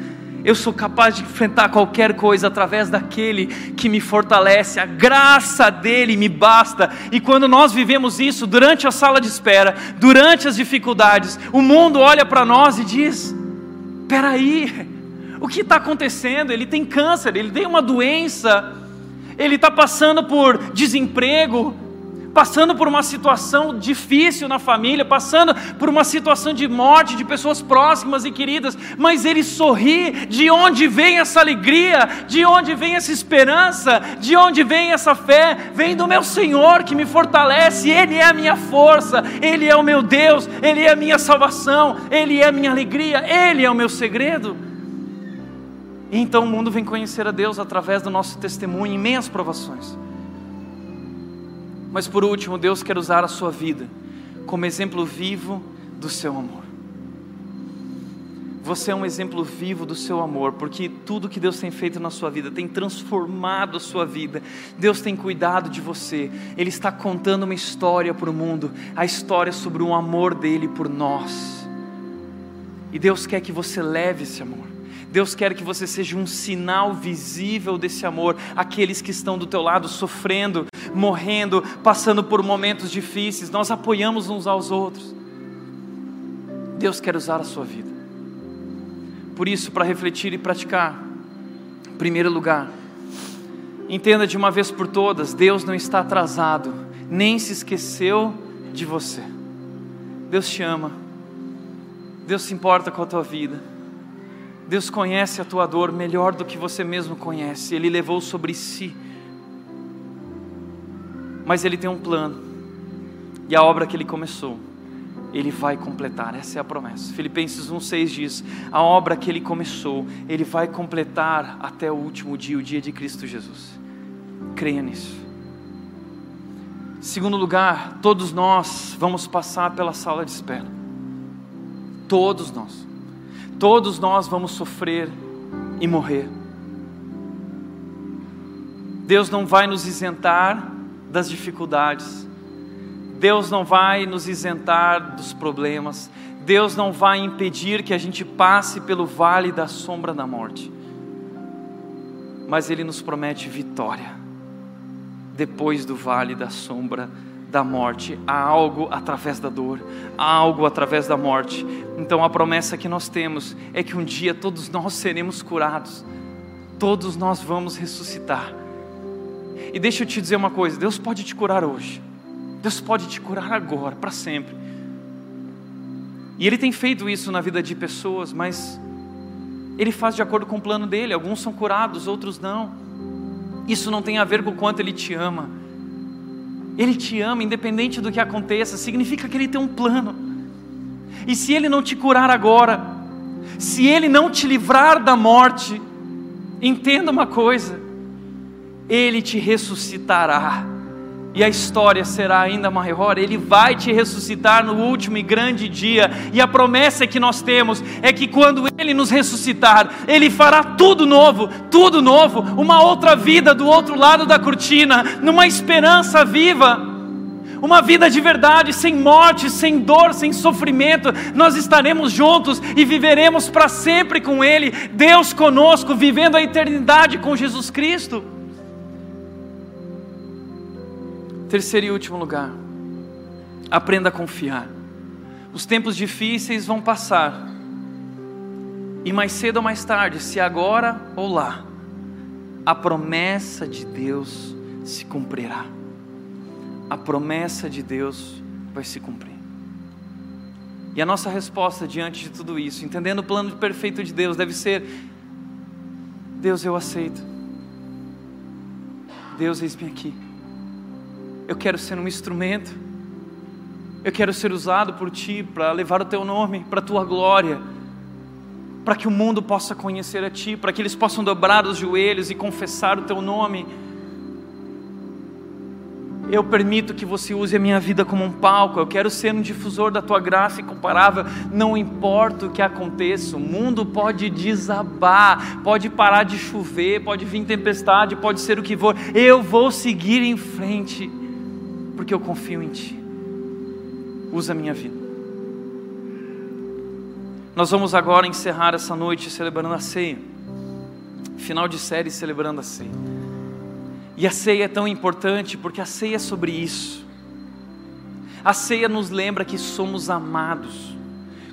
eu sou capaz de enfrentar qualquer coisa através daquele que me fortalece, a graça dele me basta. E quando nós vivemos isso durante a sala de espera, durante as dificuldades, o mundo olha para nós e diz: peraí, o que está acontecendo? Ele tem câncer, ele tem uma doença, ele está passando por desemprego, passando por uma situação difícil na família, passando por uma situação de morte de pessoas próximas e queridas, mas ele sorri. De onde vem essa alegria? De onde vem essa esperança? De onde vem essa fé? Vem do meu Senhor que me fortalece, Ele é a minha força, Ele é o meu Deus, Ele é a minha salvação, Ele é a minha alegria, Ele é o meu segredo. Então o mundo vem conhecer a Deus através do nosso testemunho em meias provações. Mas por último, Deus quer usar a sua vida como exemplo vivo do seu amor. Você é um exemplo vivo do seu amor, porque tudo que Deus tem feito na sua vida tem transformado a sua vida. Deus tem cuidado de você. Ele está contando uma história para o mundo, a história sobre o amor dele por nós. E Deus quer que você leve esse amor. Deus quer que você seja um sinal visível desse amor àqueles que estão do teu lado sofrendo, morrendo, passando por momentos difíceis. Nós apoiamos uns aos outros. Deus quer usar a sua vida. Por isso, para refletir e praticar, em primeiro lugar, entenda de uma vez por todas: Deus não está atrasado, nem se esqueceu de você. Deus te ama, Deus se importa com a tua vida. Deus conhece a tua dor melhor do que você mesmo conhece, Ele levou sobre si. Mas Ele tem um plano, e a obra que Ele começou, Ele vai completar, essa é a promessa. Filipenses 1,6 diz: A obra que Ele começou, Ele vai completar até o último dia, o dia de Cristo Jesus. Creia nisso. Segundo lugar, todos nós vamos passar pela sala de espera. Todos nós. Todos nós vamos sofrer e morrer. Deus não vai nos isentar das dificuldades. Deus não vai nos isentar dos problemas. Deus não vai impedir que a gente passe pelo vale da sombra da morte. Mas Ele nos promete vitória depois do vale da sombra da morte, há algo através da dor, há algo através da morte. Então a promessa que nós temos é que um dia todos nós seremos curados, todos nós vamos ressuscitar. E deixa eu te dizer uma coisa: Deus pode te curar hoje, Deus pode te curar agora, para sempre. E Ele tem feito isso na vida de pessoas, mas Ele faz de acordo com o plano dele. Alguns são curados, outros não. Isso não tem a ver com o quanto Ele te ama. Ele te ama, independente do que aconteça, significa que Ele tem um plano. E se Ele não te curar agora, se Ele não te livrar da morte, entenda uma coisa: Ele te ressuscitará e a história será ainda maior. Ele vai te ressuscitar no último e grande dia, e a promessa que nós temos é que quando Ele nos ressuscitar, Ele fará tudo novo, tudo novo, uma outra vida do outro lado da cortina, numa esperança viva. Uma vida de verdade, sem morte, sem dor, sem sofrimento, nós estaremos juntos e viveremos para sempre com Ele, Deus conosco, vivendo a eternidade com Jesus Cristo. Terceiro e último lugar, aprenda a confiar. Os tempos difíceis vão passar, e mais cedo ou mais tarde, se agora ou lá, a promessa de Deus se cumprirá. A promessa de Deus vai se cumprir. E a nossa resposta diante de tudo isso, entendendo o plano perfeito de Deus, deve ser: Deus, eu aceito. Deus, eis-me aqui. Eu quero ser um instrumento. Eu quero ser usado por Ti para levar o Teu nome, para a Tua glória, para que o mundo possa conhecer a Ti, para que eles possam dobrar os joelhos e confessar o Teu nome. Eu permito que você use a minha vida como um palco, eu quero ser um difusor da tua graça incomparável, não importa o que aconteça, o mundo pode desabar, pode parar de chover, pode vir tempestade, pode ser o que for, eu vou seguir em frente, porque eu confio em Ti. Usa a minha vida. Nós vamos agora encerrar essa noite celebrando a ceia, final de série celebrando a ceia. E a ceia é tão importante porque a ceia é sobre isso. A ceia nos lembra que somos amados.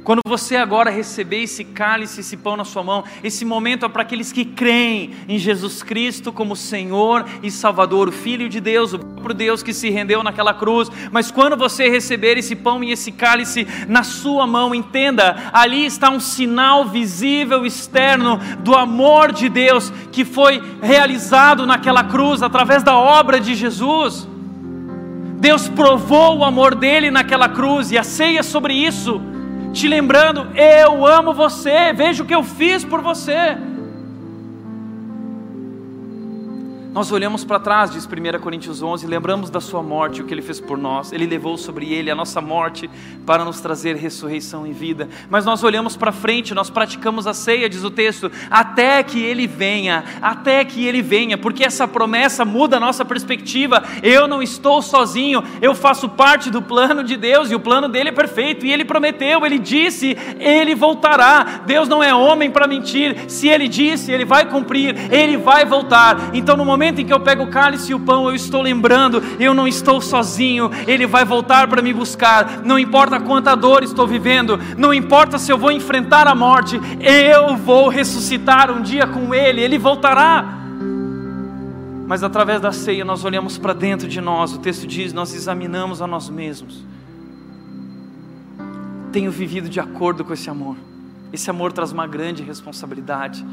Quando você agora receber esse cálice, esse pão na sua mão, esse momento é para aqueles que creem em Jesus Cristo como Senhor e Salvador, o Filho de Deus, o próprio Deus que se rendeu naquela cruz. Mas quando você receber esse pão e esse cálice na sua mão, entenda, ali está um sinal visível externo do amor de Deus que foi realizado naquela cruz através da obra de Jesus. Deus provou o amor dele naquela cruz e a ceia sobre isso te lembrando: eu amo você, veja o que eu fiz por você. Nós olhamos para trás, diz 1 Coríntios 11, lembramos da sua morte, o que ele fez por nós. Ele levou sobre ele a nossa morte para nos trazer ressurreição e vida. Mas nós olhamos para frente, nós praticamos a ceia, diz o texto, até que ele venha, até que ele venha, porque essa promessa muda a nossa perspectiva. Eu não estou sozinho, eu faço parte do plano de Deus e o plano dele é perfeito. E ele prometeu, ele disse, ele voltará. Deus não é homem para mentir. Se ele disse, ele vai cumprir, ele vai voltar. Então no momento momento em que eu pego o cálice e o pão, eu estou lembrando, eu não estou sozinho, Ele vai voltar para me buscar. Não importa quanta dor estou vivendo, não importa se eu vou enfrentar a morte, eu vou ressuscitar um dia com Ele, Ele voltará. Mas através da ceia nós olhamos para dentro de nós, o texto diz: nós examinamos a nós mesmos. Tenho vivido de acordo com esse amor. Esse amor traz uma grande responsabilidade.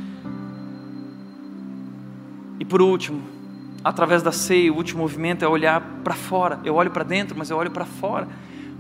Por último, através da ceia, o último movimento é olhar para fora. Eu olho para dentro, mas eu olho para fora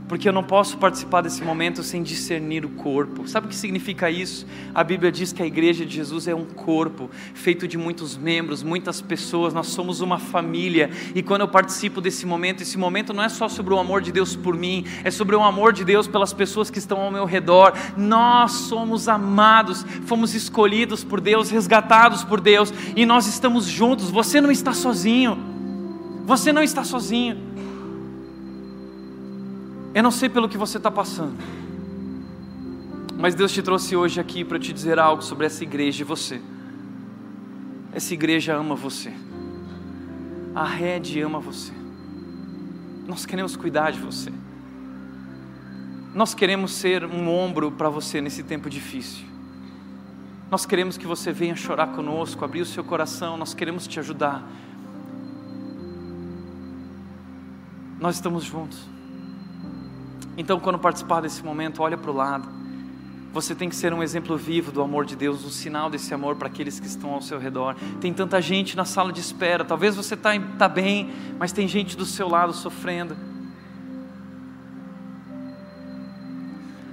porque eu não posso participar desse momento sem discernir o corpo. Sabe o que significa isso? A Bíblia diz que a igreja de Jesus é um corpo feito de muitos membros, muitas pessoas, nós somos uma família. E quando eu participo desse momento, esse momento não é só sobre o amor de Deus por mim, é sobre o amor de Deus pelas pessoas que estão ao meu redor. Nós somos amados, fomos escolhidos por Deus, resgatados por Deus, e nós estamos juntos. Você não está sozinho. Você não está sozinho. Eu não sei pelo que você está passando, mas Deus te trouxe hoje aqui para te dizer algo sobre essa igreja e você. Essa igreja ama você, a rede ama você. Nós queremos cuidar de você. Nós queremos ser um ombro para você nesse tempo difícil. Nós queremos que você venha chorar conosco, abrir o seu coração, nós queremos te ajudar. Nós estamos juntos. Então, quando participar desse momento, olha para o lado. Você tem que ser um exemplo vivo do amor de Deus, um sinal desse amor para aqueles que estão ao seu redor. Tem tanta gente na sala de espera. Talvez você está tá bem, mas tem gente do seu lado sofrendo.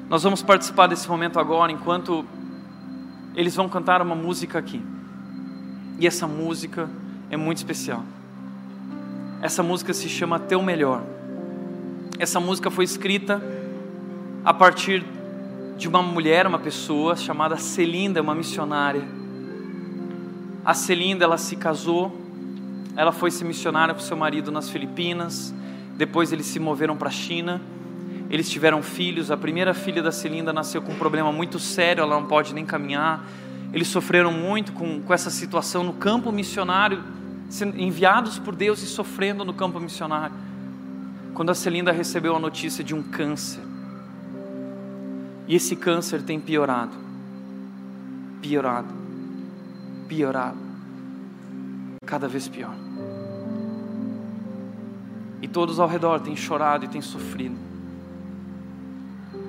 Nós vamos participar desse momento agora, enquanto eles vão cantar uma música aqui. E essa música é muito especial. Essa música se chama Teu Melhor. Essa música foi escrita a partir de uma mulher, uma pessoa chamada Celinda, uma missionária. A Celinda, ela se casou, ela foi ser missionária com seu marido nas Filipinas, depois eles se moveram para a China, eles tiveram filhos, a primeira filha da Celinda nasceu com um problema muito sério, ela não pode nem caminhar, eles sofreram muito com, com essa situação no campo missionário, sendo enviados por Deus e sofrendo no campo missionário. Quando a Celinda recebeu a notícia de um câncer, e esse câncer tem piorado, piorado, piorado, cada vez pior. E todos ao redor têm chorado e têm sofrido.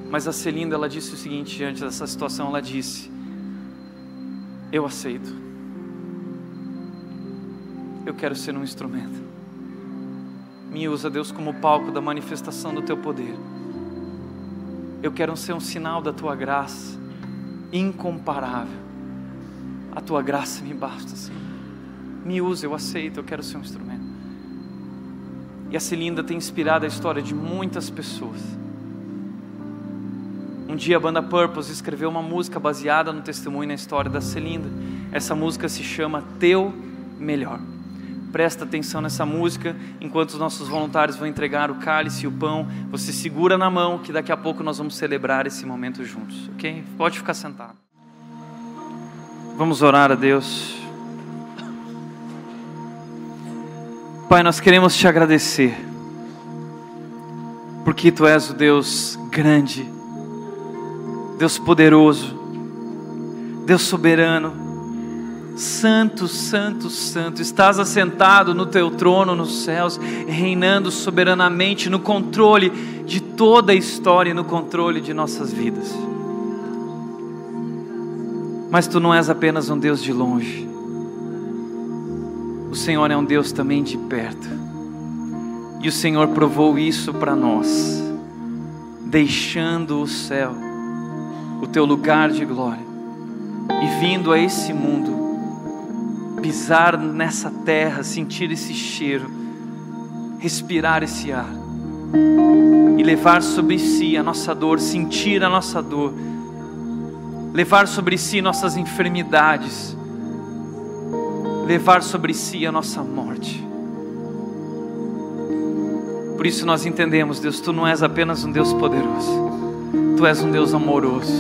Mas a Celinda, ela disse o seguinte diante dessa situação, ela disse: Eu aceito. Eu quero ser um instrumento. Me usa, Deus, como palco da manifestação do teu poder. Eu quero ser um sinal da tua graça, incomparável. A tua graça me basta, Senhor. Me usa, eu aceito, eu quero ser um instrumento. E a Celinda tem inspirado a história de muitas pessoas. Um dia a banda Purpose escreveu uma música baseada no testemunho e na história da Celinda. Essa música se chama Teu Melhor presta atenção nessa música, enquanto os nossos voluntários vão entregar o cálice e o pão, você segura na mão que daqui a pouco nós vamos celebrar esse momento juntos, ok? Pode ficar sentado. Vamos orar a Deus. Pai, nós queremos te agradecer, porque tu és o Deus grande, Deus poderoso, Deus soberano, Santo, Santo, Santo, estás assentado no teu trono nos céus, reinando soberanamente no controle de toda a história e no controle de nossas vidas. Mas tu não és apenas um Deus de longe, o Senhor é um Deus também de perto, e o Senhor provou isso para nós, deixando o céu, o teu lugar de glória, e vindo a esse mundo pisar nessa terra, sentir esse cheiro, respirar esse ar e levar sobre si a nossa dor, sentir a nossa dor, levar sobre si nossas enfermidades, levar sobre si a nossa morte. Por isso nós entendemos, Deus, tu não és apenas um Deus poderoso, tu és um Deus amoroso,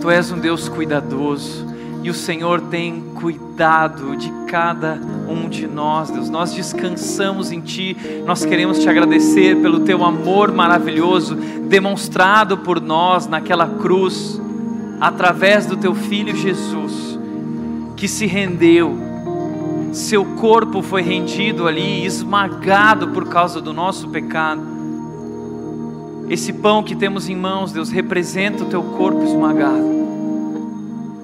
tu és um Deus cuidadoso, e o Senhor tem cuidado de cada um de nós, Deus. Nós descansamos em Ti, nós queremos te agradecer pelo Teu amor maravilhoso demonstrado por nós naquela cruz, através do Teu Filho Jesus, que se rendeu, seu corpo foi rendido ali, esmagado por causa do nosso pecado. Esse pão que temos em mãos, Deus, representa o Teu corpo esmagado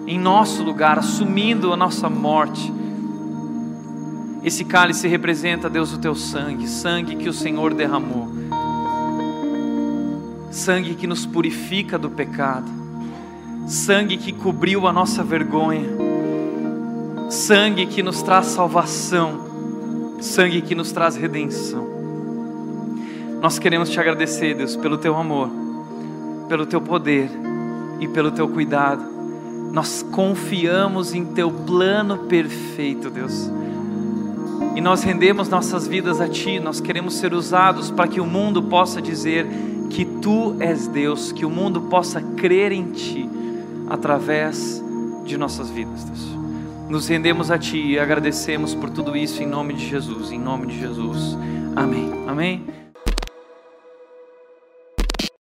em nosso lugar, assumindo a nossa morte. Esse cálice representa, Deus, o teu sangue, sangue que o Senhor derramou, sangue que nos purifica do pecado, sangue que cobriu a nossa vergonha, sangue que nos traz salvação, sangue que nos traz redenção. Nós queremos te agradecer, Deus, pelo teu amor, pelo teu poder e pelo teu cuidado nós confiamos em Teu plano perfeito, Deus. E nós rendemos nossas vidas a Ti, nós queremos ser usados para que o mundo possa dizer que Tu és Deus, que o mundo possa crer em Ti através de nossas vidas, Deus. Nos rendemos a Ti e agradecemos por tudo isso em nome de Jesus, em nome de Jesus. Amém. Amém.